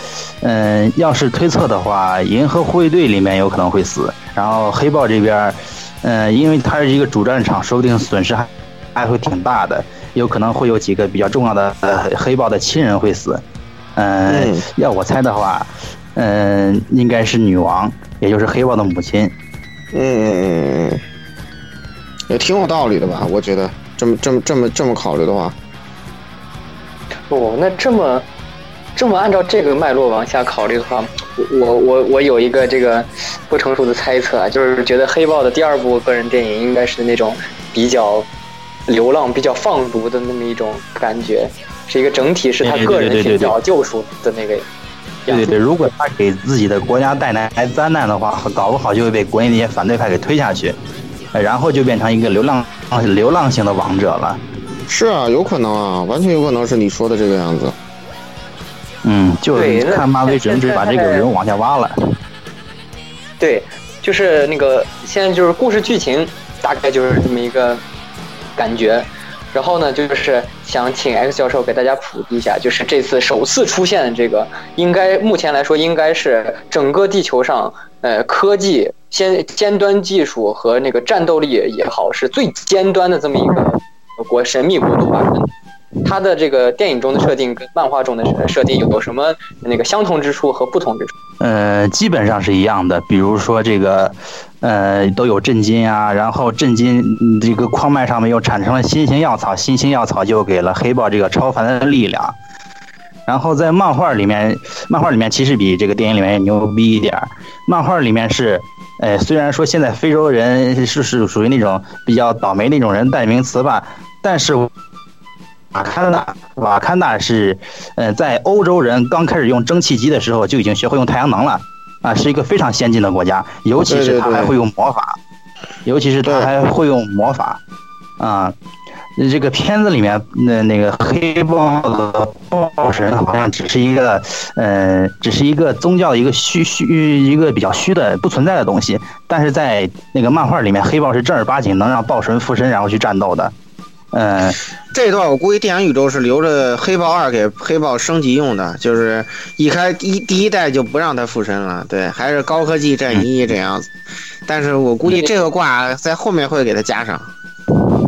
嗯，要是推测的话，银河护卫队里面有可能会死，然后黑豹这边，嗯，因为他是一个主战场，说不定损失还还会挺大的，有可能会有几个比较重要的呃黑豹的亲人会死。嗯，嗯要我猜的话，嗯，应该是女王，也就是黑豹的母亲。嗯嗯嗯嗯，也挺有道理的吧？我觉得这么这么这么这么考虑的话，哦，那这么这么按照这个脉络往下考虑的话，我我我有一个这个不成熟的猜测啊，就是觉得黑豹的第二部个人电影应该是那种比较流浪、比较放逐的那么一种感觉，是一个整体是他个人寻找救赎的那个。对对对，如果他给自己的国家带来灾难的话，搞不好就会被国内那些反对派给推下去，呃然后就变成一个流浪流浪型的王者了。是啊，有可能啊，完全有可能是你说的这个样子。嗯，就是看漫威只能只把这个人往下挖了。对，就是那个现在就是故事剧情大概就是这么一个感觉，然后呢，就是想请 X 教授给大家普及一下，就是这次首次出现的这个，应该目前来说应该是整个地球上，呃，科技先尖端技术和那个战斗力也好，是最尖端的这么一个国神秘国度吧。它的这个电影中的设定跟漫画中的设定有什么那个相同之处和不同之处？呃，基本上是一样的。比如说这个，呃，都有震金啊，然后震金这个矿脉上面又产生了新型药草，新型药草就给了黑豹这个超凡的力量。然后在漫画里面，漫画里面其实比这个电影里面牛逼一点。漫画里面是，呃，虽然说现在非洲人是是属于那种比较倒霉那种人代名词吧，但是。瓦坎达，瓦坎达是，呃，在欧洲人刚开始用蒸汽机的时候就已经学会用太阳能了，啊，是一个非常先进的国家，尤其是他还会用魔法，尤其是他还会用魔法，啊，这个片子里面那那个黑豹的豹神好像只是一个，呃，只是一个宗教的一个虚虚一个比较虚的不存在的东西，但是在那个漫画里面，黑豹是正儿八经能让豹神附身然后去战斗的。嗯，这段我估计电影宇宙是留着黑豹二给黑豹升级用的，就是一开一第一代就不让他附身了，对，还是高科技战衣这样子。但是我估计这个挂在后面会给他加上。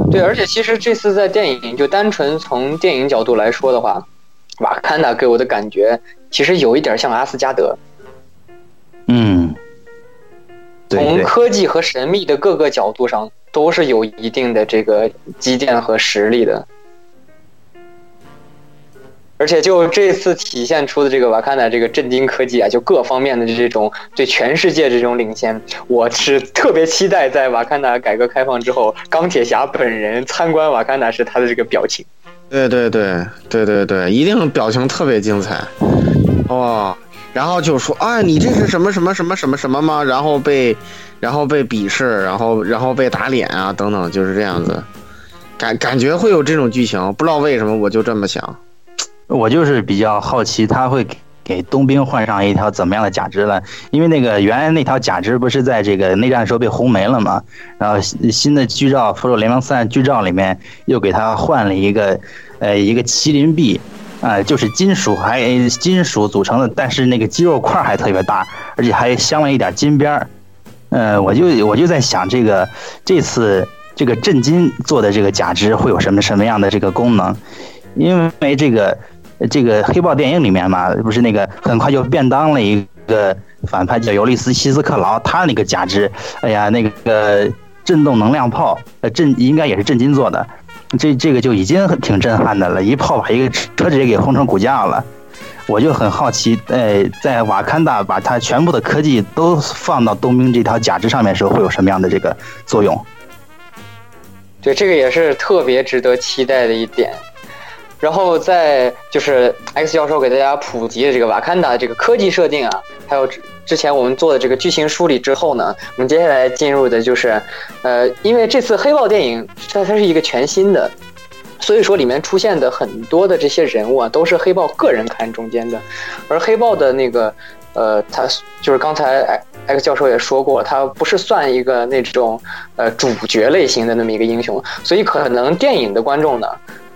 对，而且其实这次在电影就单纯从电影角度来说的话，瓦坎达给我的感觉其实有一点像阿斯加德。嗯，从科技和神秘的各个角度上。都是有一定的这个积淀和实力的，而且就这次体现出的这个瓦坎达这个震惊科技啊，就各方面的这种对全世界这种领先，我是特别期待在瓦坎达改革开放之后，钢铁侠本人参观瓦坎达时他的这个表情。对对对对对对，一定表情特别精彩，哦！然后就说哎，你这是什么什么什么什么什么吗？然后被，然后被鄙视，然后然后被打脸啊，等等，就是这样子，感感觉会有这种剧情，不知道为什么我就这么想。我就是比较好奇，他会给冬兵换上一条怎么样的假肢了？因为那个原来那条假肢不是在这个内战的时候被轰没了吗？然后新的剧照《复仇联盟三》剧照里面又给他换了一个，呃，一个麒麟臂。啊，就是金属还金属组成的，但是那个肌肉块还特别大，而且还镶了一点金边儿。呃，我就我就在想，这个这次这个震金做的这个假肢会有什么什么样的这个功能？因为这个这个黑豹电影里面嘛，不是那个很快就便当了一个反派叫尤利斯西斯克劳，他那个假肢，哎呀，那个震动能量炮，呃，震应该也是震金做的。这这个就已经挺震撼的了，一炮把一个车直接给轰成骨架了。我就很好奇，呃，在瓦坎达把它全部的科技都放到冬兵这条假肢上面的时候，会有什么样的这个作用？对，这个也是特别值得期待的一点。然后在就是 X 教授给大家普及的这个瓦坎达这个科技设定啊，还有。之前我们做的这个剧情梳理之后呢，我们接下来进入的就是，呃，因为这次黑豹电影它它是一个全新的，所以说里面出现的很多的这些人物啊，都是黑豹个人看中间的，而黑豹的那个，呃，他就是刚才 X 教授也说过，他不是算一个那种呃主角类型的那么一个英雄，所以可能电影的观众呢，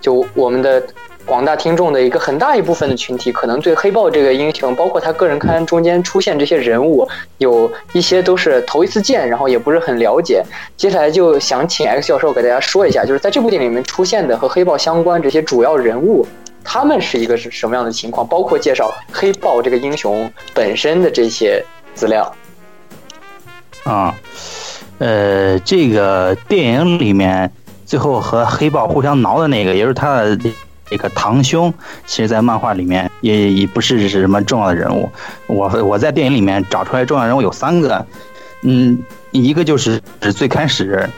就我们的。广大听众的一个很大一部分的群体，可能对黑豹这个英雄，包括他个人刊中间出现这些人物，有一些都是头一次见，然后也不是很了解。接下来就想请 X 教授给大家说一下，就是在这部电影里面出现的和黑豹相关这些主要人物，他们是一个是什么样的情况，包括介绍黑豹这个英雄本身的这些资料。啊，呃，这个电影里面最后和黑豹互相挠的那个，也是他的。这个堂兄，其实，在漫画里面也也不是什么重要的人物。我我在电影里面找出来重要人物有三个，嗯，一个就是最开始，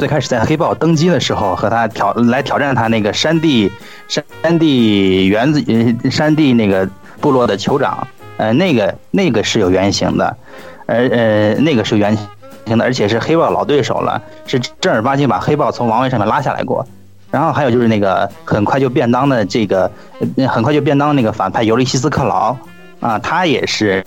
最开始在黑豹登基的时候和他挑来挑战他那个山地山地原子山地那个部落的酋长，呃，那个那个是有原型的，呃呃那个是原而且是黑豹老对手了，是正儿八经把黑豹从王位上面拉下来过。然后还有就是那个很快就便当的这个，很快就便当那个反派尤利西斯克劳啊，他也是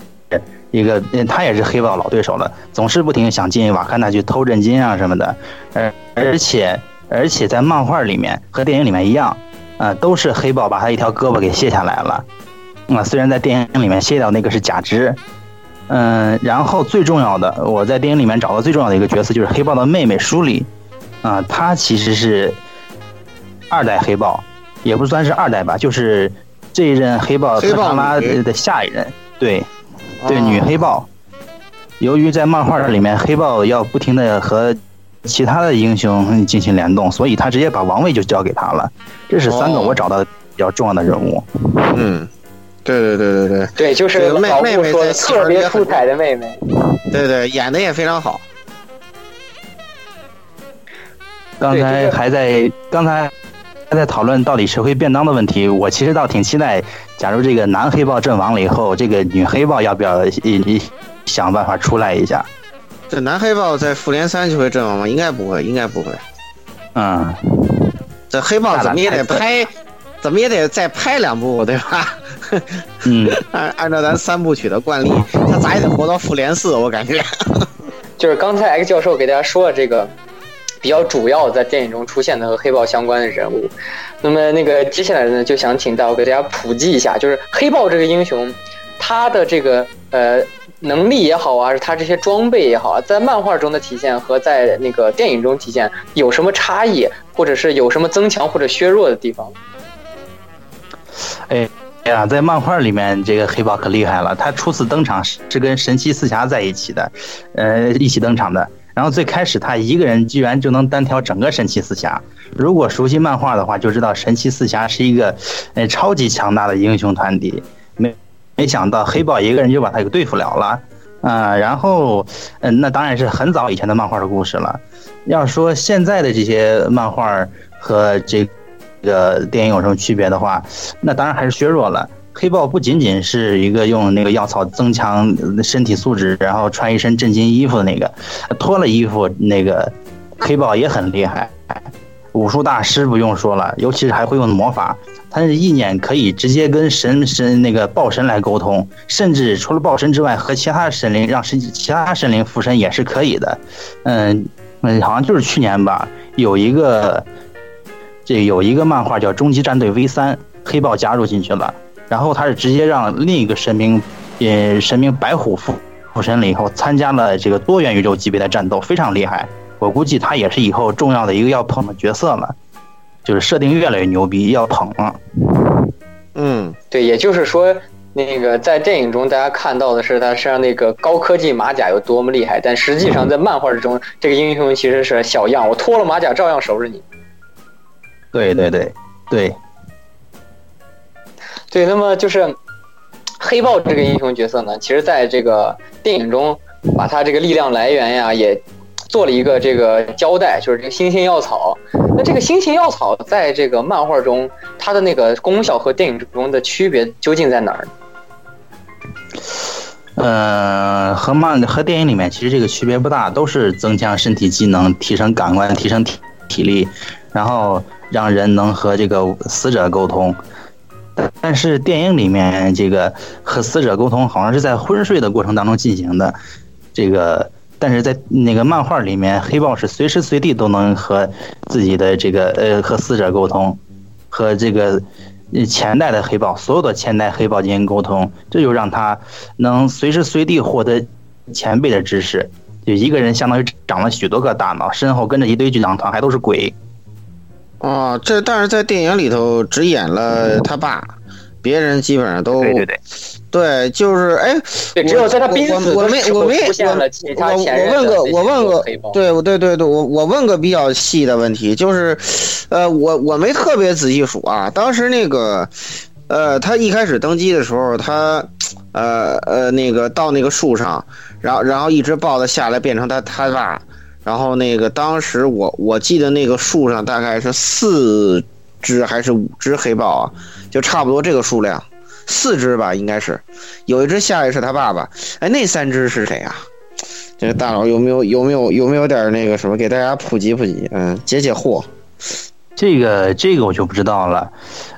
一个，他也是黑豹老对手了，总是不停想进瓦坎达去偷震金啊什么的，而而且而且在漫画里面和电影里面一样，啊，都是黑豹把他一条胳膊给卸下来了。啊、虽然在电影里面卸掉那个是假肢，嗯、然后最重要的，我在电影里面找到最重要的一个角色就是黑豹的妹妹舒里，啊、她其实是二代黑豹，也不算是二代吧，就是这一任黑豹特长拉的下一任，对，对，哦女黑豹。由于在漫画里面，黑豹要不停的和其他的英雄进行联动，所以他直接把王位就交给他了。这是三个哦我找到的比较重要的人物。嗯，对对对对对对，就是妹妹妹说的在特别出彩的妹妹。对对，演的也非常好。刚才还在刚才还在讨论到底谁会便当的问题，我其实倒挺期待，假如这个男黑豹阵亡了以后，这个女黑豹要不要一一想办法出来一下？这男黑豹在复联三就会阵亡吗？应该不会，应该不会。嗯，这黑豹怎么也得拍，怎么也得再拍两部，对吧？嗯，按按照咱三部曲的惯例，他咋也得活到复联四，我感觉。就是刚才 X 教授给大家说了这个比较主要在电影中出现的和黑豹相关的人物。那么那个接下来呢，就想请到给大家普及一下，就是黑豹这个英雄，他的这个呃能力也好啊，还是他这些装备也好啊，在漫画中的体现和在那个电影中体现有什么差异，或者是有什么增强或者削弱的地方？哎。哎呀，在漫画里面，这个黑豹可厉害了。他初次登场是是跟神奇四侠在一起的，呃，一起登场的。然后最开始他一个人居然就能单挑整个神奇四侠。如果熟悉漫画的话，就知道神奇四侠是一个，呃，超级强大的英雄团体。没没想到黑豹一个人就把他给对付了了。啊、然后，嗯、那当然是很早以前的漫画的故事了。要说现在的这些漫画和这这个电影有什么区别的话，那当然还是削弱了。黑豹不仅仅是一个用那个药草增强身体素质，然后穿一身震惊衣服的那个，脱了衣服那个黑豹也很厉害，武术大师不用说了，尤其是还会用魔法，他的意念可以直接跟神神那个豹神来沟通，甚至除了豹神之外，和其他神灵让神其他神灵附身也是可以的。嗯嗯，好像就是去年吧，有一个。这有一个漫画叫《终极战队 V 三》，黑豹加入进去了，然后他是直接让另一个神明，呃，神明白虎附附身了以后，参加了这个多元宇宙级别的战斗，非常厉害。我估计他也是以后重要的一个要捧的角色了，就是设定越来越牛逼，要捧了。嗯，对，也就是说，那个在电影中大家看到的是他身上那个高科技马甲有多么厉害，但实际上在漫画之中，这个英雄其实是小样，我脱了马甲照样收拾你。对对对对，对，那么就是黑豹这个英雄角色呢，其实在这个电影中把他这个力量来源呀也做了一个这个交代，就是这个星星药草。那这个星星药草在这个漫画中，它的那个功效和电影中的区别究竟在哪儿呢？呃，和漫和电影里面其实这个区别不大，都是增强身体机能、提升感官、提升体体力，然后让人能和这个死者沟通。但是电影里面这个和死者沟通好像是在昏睡的过程当中进行的，这个但是在那个漫画里面，黑豹是随时随地都能和自己的这个呃和死者沟通，和这个前代的黑豹所有的前代黑豹进行沟通，这就让他能随时随地获得前辈的知识。就一个人相当于长了许多个大脑，身后跟着一堆军长团，还都是鬼。哦，这但是在电影里头只演了他爸，别人基本上都对对对，对，就是哎，只有在他濒死我我没的时候我没出现我了其他我我问个我问个对对对对，我我问个比较细的问题，就是，呃，我我没特别仔细数啊，当时那个，呃，他一开始登基的时候，他，呃呃，那个到那个树上，然后然后一直抱他下来，变成他他爸，然后那个当时我我记得那个树上大概是四只还是五只黑豹啊，就差不多这个数量。四只吧，应该是，有一只下来是他爸爸，哎，那三只是谁啊？这个大佬有没有有没有有没有点那个什么，给大家普及普及，嗯，解解惑。这个这个我就不知道了。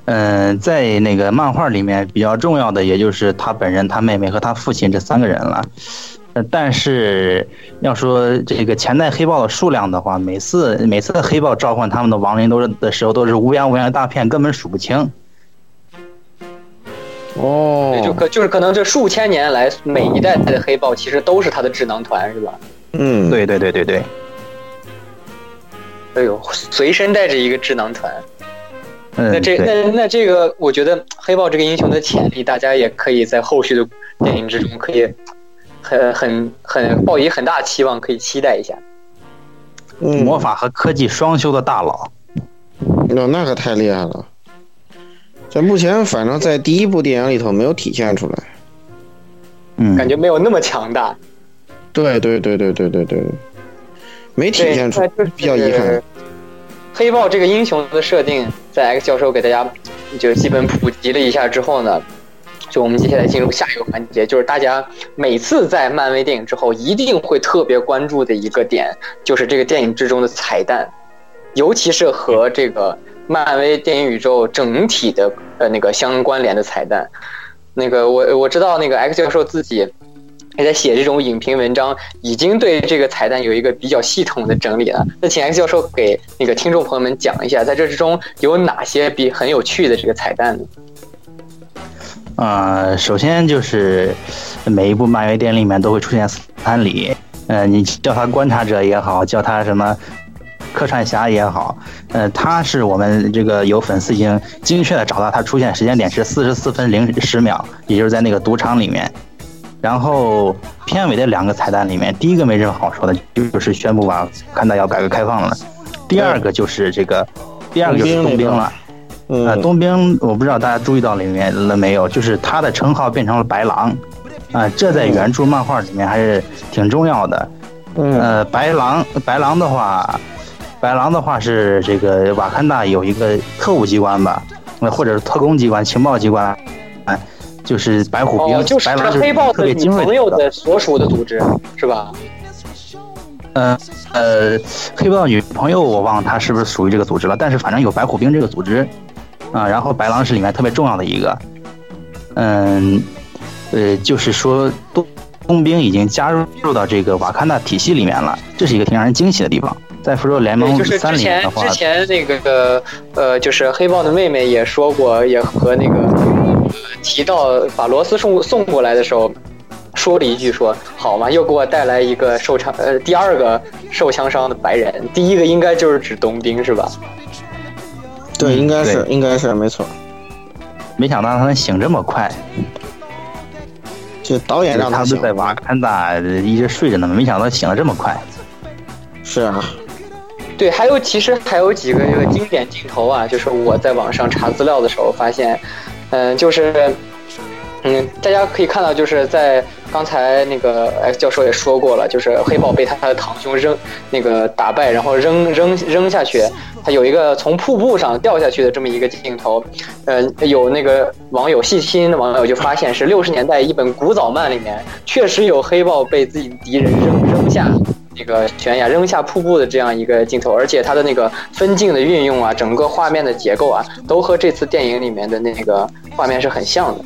嗯、在那个漫画里面比较重要的，也就是他本人、他妹妹和他父亲这三个人了。呃但是要说这个前代黑豹的数量的话，每次每次黑豹召唤他们的亡灵都是的时候，都是乌泱乌泱一大片，根本数不清。哦，就可就是可能这数千年来每一代的黑豹其实都是他的智囊团，是吧？嗯，对对对对对，哎呦，随身带着一个智囊团。嗯，那这那那这个，我觉得黑豹这个英雄的潜力，大家也可以在后续的电影之中可以很很很抱以很大期望，可以期待一下。嗯魔法和科技双修的大佬。那那可太厉害了。在目前，反正在第一部电影里头没有体现出来。嗯，感觉没有那么强大，对对对对对对对，没体，现出来就是比较遗憾。黑豹这个英雄的设定，在 X 教授给大家就基本普及了一下之后呢，就我们接下来进入下一个环节，就是大家每次在漫威电影之后一定会特别关注的一个点，就是这个电影之中的彩蛋，尤其是和这个漫威电影宇宙整体的呃那个相关联的彩蛋。那个我我知道那个 X 教授自己也在写这种影评文章，已经对这个彩蛋有一个比较系统的整理了。那请 X 教授给那个听众朋友们讲一下，在这之中有哪些比很有趣的这个彩蛋呢？呃，首先就是每一部漫威电影里面都会出现斯坦李，呃，你叫他观察者也好，叫他什么客串侠也好，呃，他是我们这个有粉丝已经精确的找到他出现时间点是四十四分零十秒，也就是在那个赌场里面。然后片尾的两个彩蛋里面，第一个没什么好说的，就是宣布瓦坎达要改革开放了。第二个就是这个，第二个就是冬兵了。嗯啊，冬兵我不知道大家注意到里面了没有，就是他的称号变成了白狼，啊，这在原著漫画里面还是挺重要的。嗯呃，白狼，白狼的话，白狼的话是这个瓦坎达有一个特务机关吧，呃或者是特工机关、情报机关，啊，就是白虎兵，哦，就是白狼就是黑豹特别精锐朋友的。的所属的组织，是吧？呃呃，黑豹女朋友我忘了她是不是属于这个组织了，但是反正有白虎兵这个组织，啊，然后白狼是里面特别重要的一个，嗯，呃，就是说冬冬兵已经加入到这个瓦坎达体系里面了，这是一个挺让人惊喜的地方。在复仇者联，盟就是三之前里面的话之，前那个呃，就是黑豹的妹妹也说过，也和那个呃提到把罗斯送送过来的时候，说了一句说好嘛，又给我带来一个受伤呃第二个受枪伤的白人，第一个应该就是指冬兵是吧？对，应该是应该是没错。没想到他能醒这么快，就导演让他他醒不是在瓦坎达一直睡着呢？没想到醒的这么快。是啊，对，还有其实还有几个这个经典镜头啊，就是我在网上查资料的时候发现，嗯、就是，嗯，大家可以看到，就是在刚才那个 X 教授也说过了，就是黑豹被他的堂兄扔那个打败，然后扔扔扔下去，他有一个从瀑布上掉下去的这么一个镜头，呃，有那个网友细心的网友就发现是六十年代一本古早漫里面确实有黑豹被自己的敌人扔扔下。那个悬崖扔下瀑布的这样一个镜头，而且它的那个分镜的运用啊，整个画面的结构啊，都和这次电影里面的那个画面是很像的。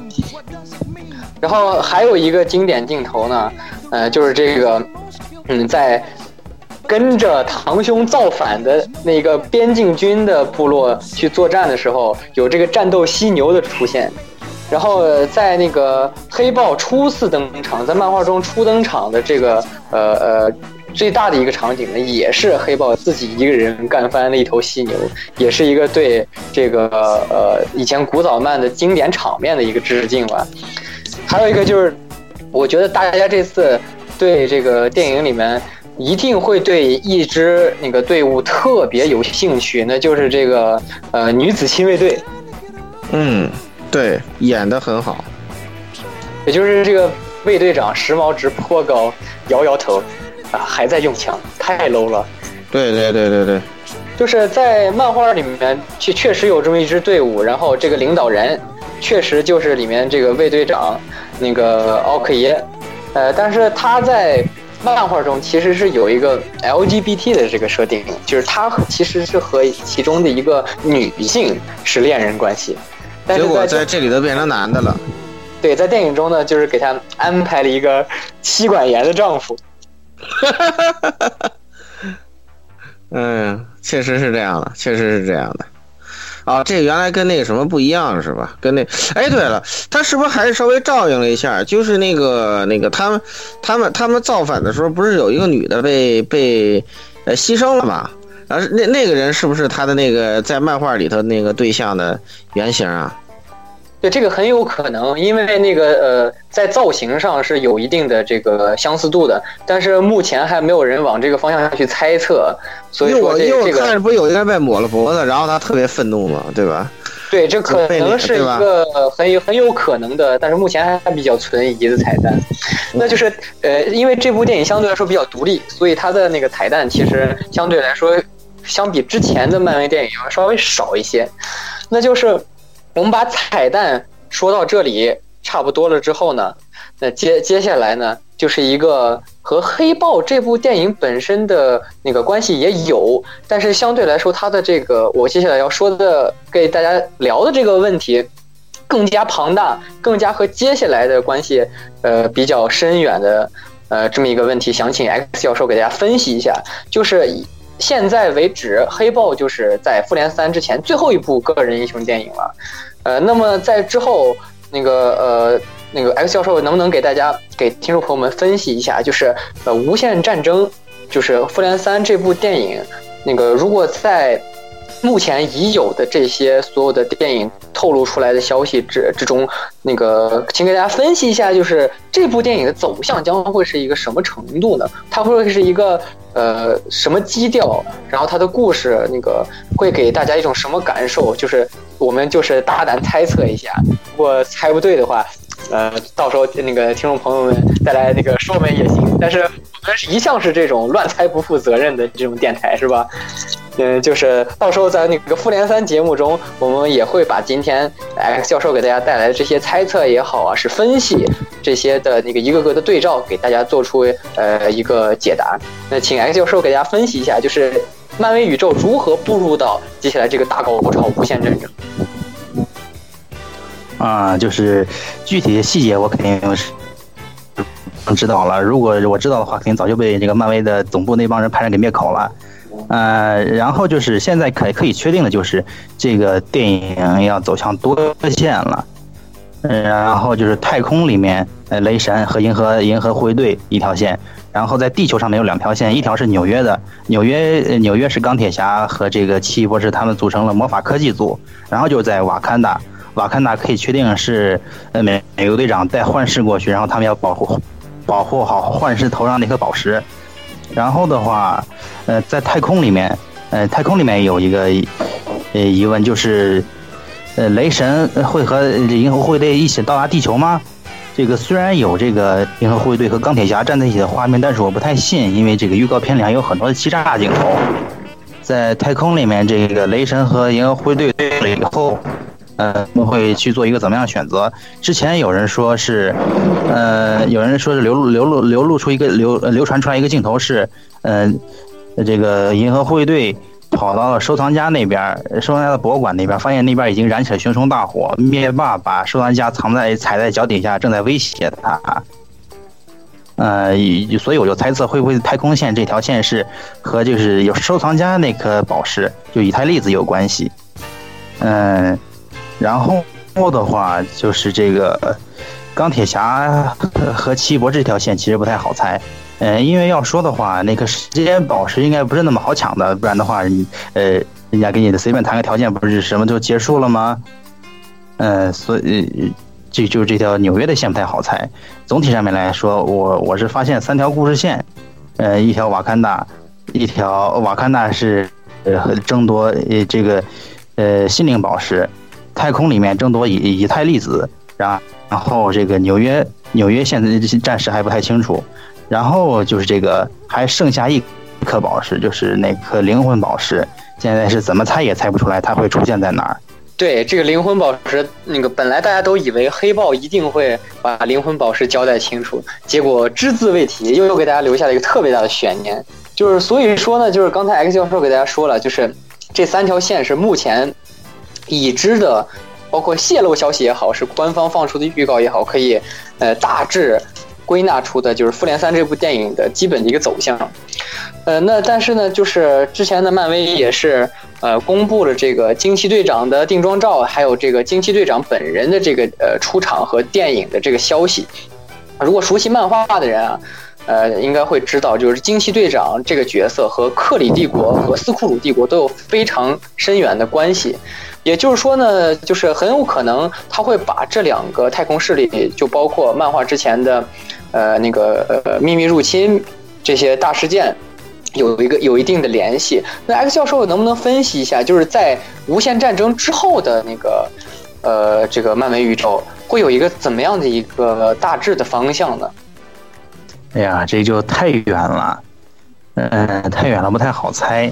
然后还有一个经典镜头呢，呃，就是这个，嗯，在跟着堂兄造反的那个边境军的部落去作战的时候，有这个战斗犀牛的出现。然后在那个黑豹初次登场，在漫画中初登场的这个呃呃最大的一个场景呢，也是黑豹自己一个人干翻了一头犀牛，也是一个对这个呃以前古早漫的经典场面的一个致敬吧。还有一个就是，我觉得大家这次对这个电影里面一定会对一支那个队伍特别有兴趣，那就是这个呃女子亲卫队。嗯，对，演的很好。也就是这个卫队长时髦值颇高，摇摇头，啊，还在用枪，太 low 了。对对对对对，就是在漫画里面确确实有这么一支队伍，然后这个领导人确实就是里面这个卫队长那个奥克耶，呃，但是他在漫画中其实是有一个 LGBT 的这个设定，就是他其实是和其中的一个女性是恋人关系，但结果在这在这里头变成男的了。对，在电影中呢，就是给他安排了一个妻管严的丈夫。嗯，确实是这样的，确实是这样的。啊，这原来跟那个什么不一样是吧？跟那，哎，对了，他是不是还是稍微照应了一下？就是那个那个他们他们他们造反的时候，不是有一个女的被被呃牺牲了吗？啊，那那个人是不是他的那个在漫画里头那个对象的原型啊？对，这个很有可能，因为那个呃，在造型上是有一定的这个相似度的，但是目前还没有人往这个方向去猜测，所以说这这个看着不有一个被抹了脖子，然后他特别愤怒嘛，对吧？对，这可能是一个很有很有可能的，但是目前还比较存疑的彩蛋。那就是呃，因为这部电影相对来说比较独立，所以它的那个彩蛋其实相对来说，相比之前的漫威电影要稍微少一些。那就是我们把彩蛋说到这里差不多了之后呢，那接接下来呢，就是一个和黑豹这部电影本身的那个关系也有，但是相对来说，它的这个我接下来要说的给大家聊的这个问题更加庞大，更加和接下来的关系呃比较深远的呃这么一个问题，想请 X 教授给大家分析一下，就是现在为止，黑豹就是在复联三之前最后一部个人英雄电影了，呃，那么在之后那个呃。那个 X 教授能不能给大家、给听众朋友们分析一下，就是呃，《无限战争》就是《复联三》这部电影，那个如果在目前已有的这些所有的电影透露出来的消息之之中，那个请给大家分析一下，就是这部电影的走向将会是一个什么程度呢？它会是一个呃什么基调？然后他的故事那个会给大家一种什么感受？就是我们就是大胆猜测一下，如果猜不对的话。呃，到时候那个听众朋友们再来那个说我们也行，但是我们一向是这种乱猜不负责任的这种电台，是吧？嗯，就是到时候在那个复联三节目中，我们也会把今天 X 教授给大家带来的这些猜测也好啊，是分析这些的那个一个个的对照，给大家做出呃一个解答。那请 X 教授给大家分析一下，就是漫威宇宙如何步入到接下来这个大高潮——无限战争。啊，就是具体的细节我肯定是知道了。如果我知道的话，肯定早就被这个漫威的总部那帮人派人给灭口了。呃，然后就是现在可可以确定的就是这个电影要走向多线了。然后就是太空里面，呃，雷神和银河银河护卫队一条线，然后在地球上面有两条线，一条是纽约的，纽约纽约是钢铁侠和这个奇异博士他们组成了魔法科技组，然后就在瓦坎达。瓦坎达可以确定是，呃，美美国队长带幻视过去，然后他们要保护，保护好幻视头上那颗宝石。然后的话，呃，在太空里面，呃，太空里面有一个，呃，疑问就是，呃，雷神会和银河护卫队一起到达地球吗？这个虽然有这个银河护卫队和钢铁侠站在一起的画面，但是我不太信，因为这个预告片里还有很多的欺诈镜头。在太空里面，这个雷神和银河护卫队对了以后。呃，会去做一个怎么样的选择？之前有人说是，呃，有人说是流露流露流露出一个流流传出来一个镜头是，呃，这个银河护卫队跑到了收藏家那边，收藏家的博物馆那边，发现那边已经燃起了熊熊大火，灭霸把收藏家藏在踩在脚底下，正在威胁他。呃，所以我就猜测会不会太空线这条线是和就是有收藏家那颗宝石，就以太粒子有关系。嗯。然后的话就是这个钢铁侠和奇异博士这条线其实不太好猜，嗯，因为要说的话，那个时间宝石应该不是那么好抢的，不然的话，你呃，人家给你的随便谈个条件，不是什么就结束了吗？嗯，所以就就这条纽约的线不太好猜。总体上面来说，我我是发现三条故事线，呃，一条瓦坎达，一条瓦坎达是呃争夺呃这个呃心灵宝石。太空里面争夺以以太粒子，然然后这个纽约纽约现在暂时还不太清楚，然后就是这个还剩下一颗宝石，就是那颗灵魂宝石，现在是怎么猜也猜不出来它会出现在哪儿。对这个灵魂宝石，那个本来大家都以为黑豹一定会把灵魂宝石交代清楚，结果只字未提，又又给大家留下了一个特别大的悬念。就是所以说呢，就是刚才 X 教授给大家说了，就是这三条线是目前。已知的包括泄露消息也好，是官方放出的预告也好，可以呃大致归纳出的就是《复联三》这部电影的基本的一个走向。呃，那但是呢，就是之前的漫威也是呃公布了这个惊奇队长的定妆照，还有这个惊奇队长本人的这个呃出场和电影的这个消息。如果熟悉漫画的人啊。呃，应该会知道，就是惊奇队长这个角色和克里帝国和斯库鲁帝国都有非常深远的关系。也就是说呢，就是很有可能他会把这两个太空势力，就包括漫画之前的，呃，那个呃秘密入侵这些大事件，有一个有一定的联系。那 X 教授能不能分析一下，就是在无限战争之后的那个，呃，这个漫威宇宙会有一个怎么样的一个大致的方向呢？哎呀，这就太远了，嗯，太远了，不太好猜。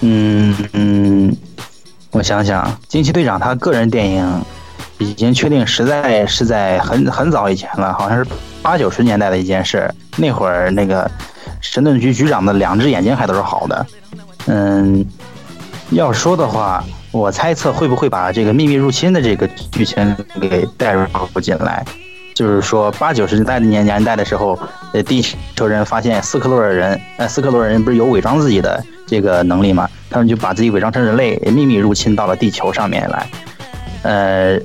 嗯嗯，我想想，惊奇队长他个人电影已经确定，实在是在很很早以前了，好像是八九十年代的一件事。那会儿那个神盾局局长的两只眼睛还都是好的。嗯，要说的话，我猜测会不会把这个秘密入侵的这个剧情给带入进来。就是说，八九十年代的年年代的时候，呃，地球人发现斯克洛尔人，呃，斯克洛尔人不是有伪装自己的这个能力嘛？他们就把自己伪装成人类，秘密入侵到了地球上面来。呃，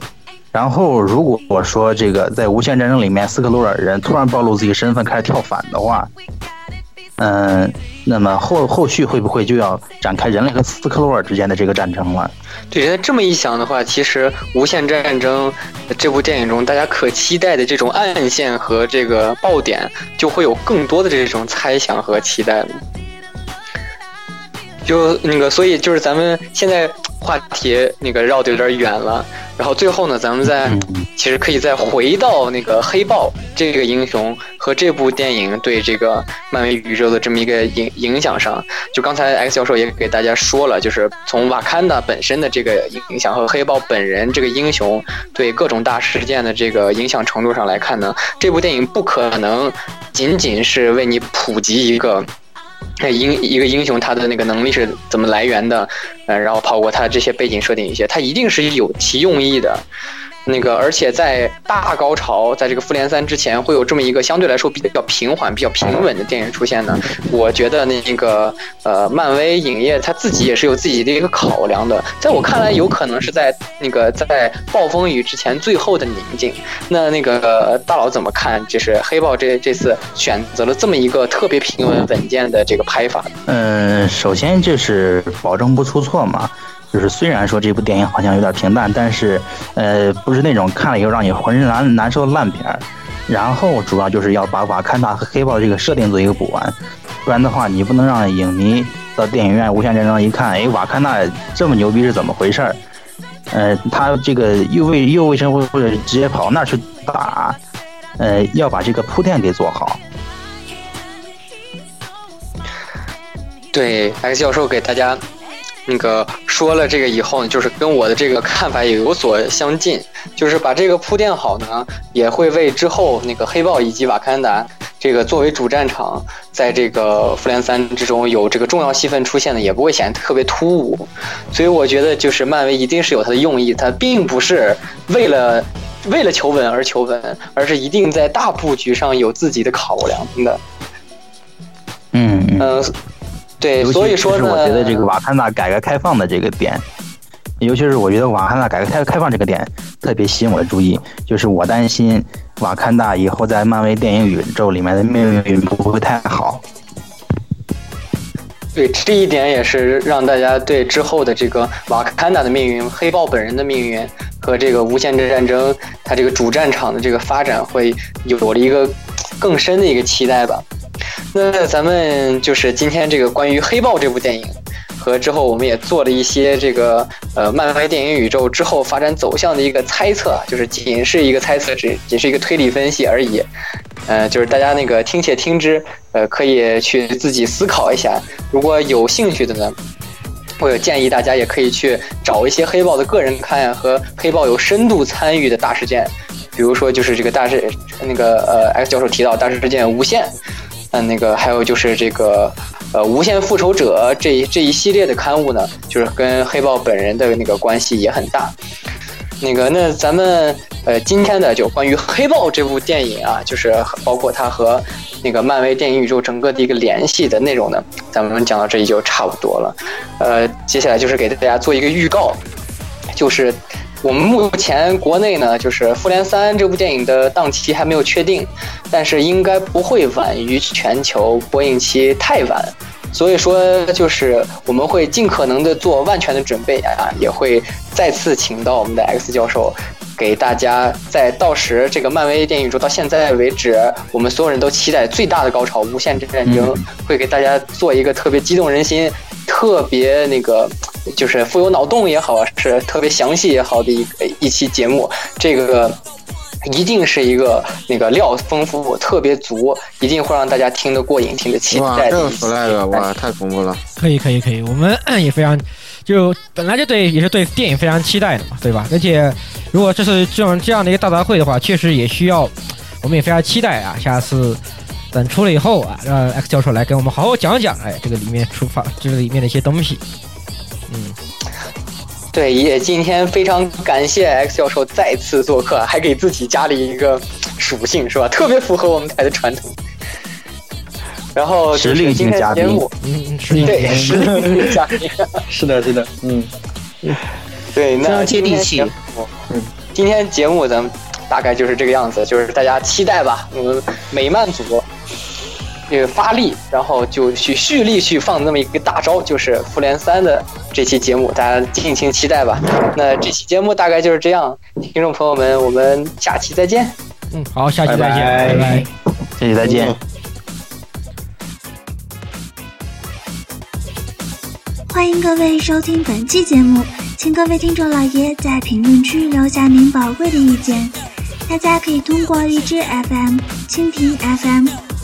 然后如果我说这个在无限战争里面，斯克洛尔人突然暴露自己身份，开始跳反的话。嗯，那么后后续会不会就要展开人类和斯克洛尔之间的这个战争了？对，这么一想的话，其实《无限战争》这部电影中，大家可期待的这种暗线和这个爆点，就会有更多的这种猜想和期待了。就那个，所以就是咱们现在话题那个绕的有点远了。然后最后呢，咱们再其实可以再回到那个黑豹这个英雄和这部电影对这个漫威宇宙的这么一个影影响上。就刚才 X 教授也给大家说了，就是从瓦坎达本身的这个影响和黑豹本人这个英雄对各种大事件的这个影响程度上来看呢，这部电影不可能仅仅是为你普及一个。英一个英雄，他的那个能力是怎么来源的？呃，然后包括他这些背景设定一些，他一定是有其用意的。那个，而且在大高潮，在这个复联三之前，会有这么一个相对来说比较平缓、比较平稳的电影出现呢。我觉得那个呃，漫威影业他自己也是有自己的一个考量的。在我看来，有可能是在那个在暴风雨之前最后的宁静。那那个大佬怎么看？就是黑豹这这次选择了这么一个特别平稳稳健的这个拍法。嗯，首先就是保证不出错嘛。就是虽然说这部电影好像有点平淡，但是，呃，不是那种看了以后让你浑身难难受的烂片儿。然后主要就是要把瓦坎达和黑豹这个设定做一个补完，不然的话你不能让影迷到电影院无限战争一看，哎，瓦坎达这么牛逼是怎么回事儿？呃，他这个又为又为什么会直接跑那儿去打？呃，要把这个铺垫给做好。对，X 教授给大家。那个说了这个以后呢，就是跟我的这个看法也有所相近，就是把这个铺垫好呢，也会为之后那个黑豹以及瓦坎达这个作为主战场，在这个复联三之中有这个重要戏份出现的，也不会显得特别突兀。所以我觉得，就是漫威一定是有它的用意，它并不是为了为了求稳而求稳，而是一定在大布局上有自己的考量的。嗯嗯。对，所以说呢，我觉得这个瓦坎达改革开放的这个点，尤其是我觉得瓦坎达改革开开放这个点特别吸引我的注意，就是我担心瓦坎达以后在漫威电影宇宙里面的命运不会太好。对，这一点也是让大家对之后的这个瓦坎达的命运、黑豹本人的命运和这个无限制战争它这个主战场的这个发展会有了一个更深的一个期待吧。那咱们就是今天这个关于黑豹这部电影，和之后我们也做了一些这个呃漫威电影宇宙之后发展走向的一个猜测，就是仅是一个猜测，只仅是一个推理分析而已。呃，就是大家那个听且听之，呃，可以去自己思考一下。如果有兴趣的呢，我有建议大家也可以去找一些黑豹的个人看呀，和黑豹有深度参与的大事件，比如说就是这个大事，那个呃 X 教授提到大事件无限。嗯，那个还有就是这个，呃，《无限复仇者》这一这一系列的刊物呢，就是跟黑豹本人的那个关系也很大。那个，那咱们呃，今天的就关于黑豹这部电影啊，就是包括它和那个漫威电影宇宙整个的一个联系的内容呢，咱们讲到这里就差不多了。呃，接下来就是给大家做一个预告，就是我们目前国内呢，就是《复联三》这部电影的档期还没有确定，但是应该不会晚于全球播映期太晚。所以说，就是我们会尽可能的做万全的准备啊，也会再次请到我们的 X 教授，给大家在到时这个漫威电影宇宙到现在为止，我们所有人都期待最大的高潮——无限战争，会给大家做一个特别激动人心、特别那个就是富有脑洞也好，是特别详细也好的一一期节目。这个。一定是一个那个料丰富、特别足，一定会让大家听得过瘾、听得期待。哇，这个 flag 哇，太恐怖了！可以，可以，可以，我们也非常就本来就对，也是对电影非常期待的嘛，对吧？而且如果这次这种这样的一个大杂烩的话，确实也需要，我们也非常期待啊！下次等出了以后啊，让 X 教授来给我们好好讲讲，哎，这个里面出发，这个里面的一些东西，嗯。对，也今天非常感谢 X 教授再次做客，还给自己加了一个属性，是吧？特别符合我们台的传统。然后实力今天节目，嗯，实力对实力嘉宾，是的，是的，嗯，对，那接地气。嗯，今天节目咱们大概就是这个样子，就是大家期待吧。我们美漫组。这个发力，然后就去蓄力去放那么一个大招，就是复联三的这期节目，大家敬请期待吧。那这期节目大概就是这样，听众朋友们，我们下期再见。嗯，好，下期再见，拜拜，下期再见。欢迎各位收听本期节目，请各位听众老爷在评论区留下您宝贵的意见。大家可以通过荔枝 FM、蜻蜓 FM。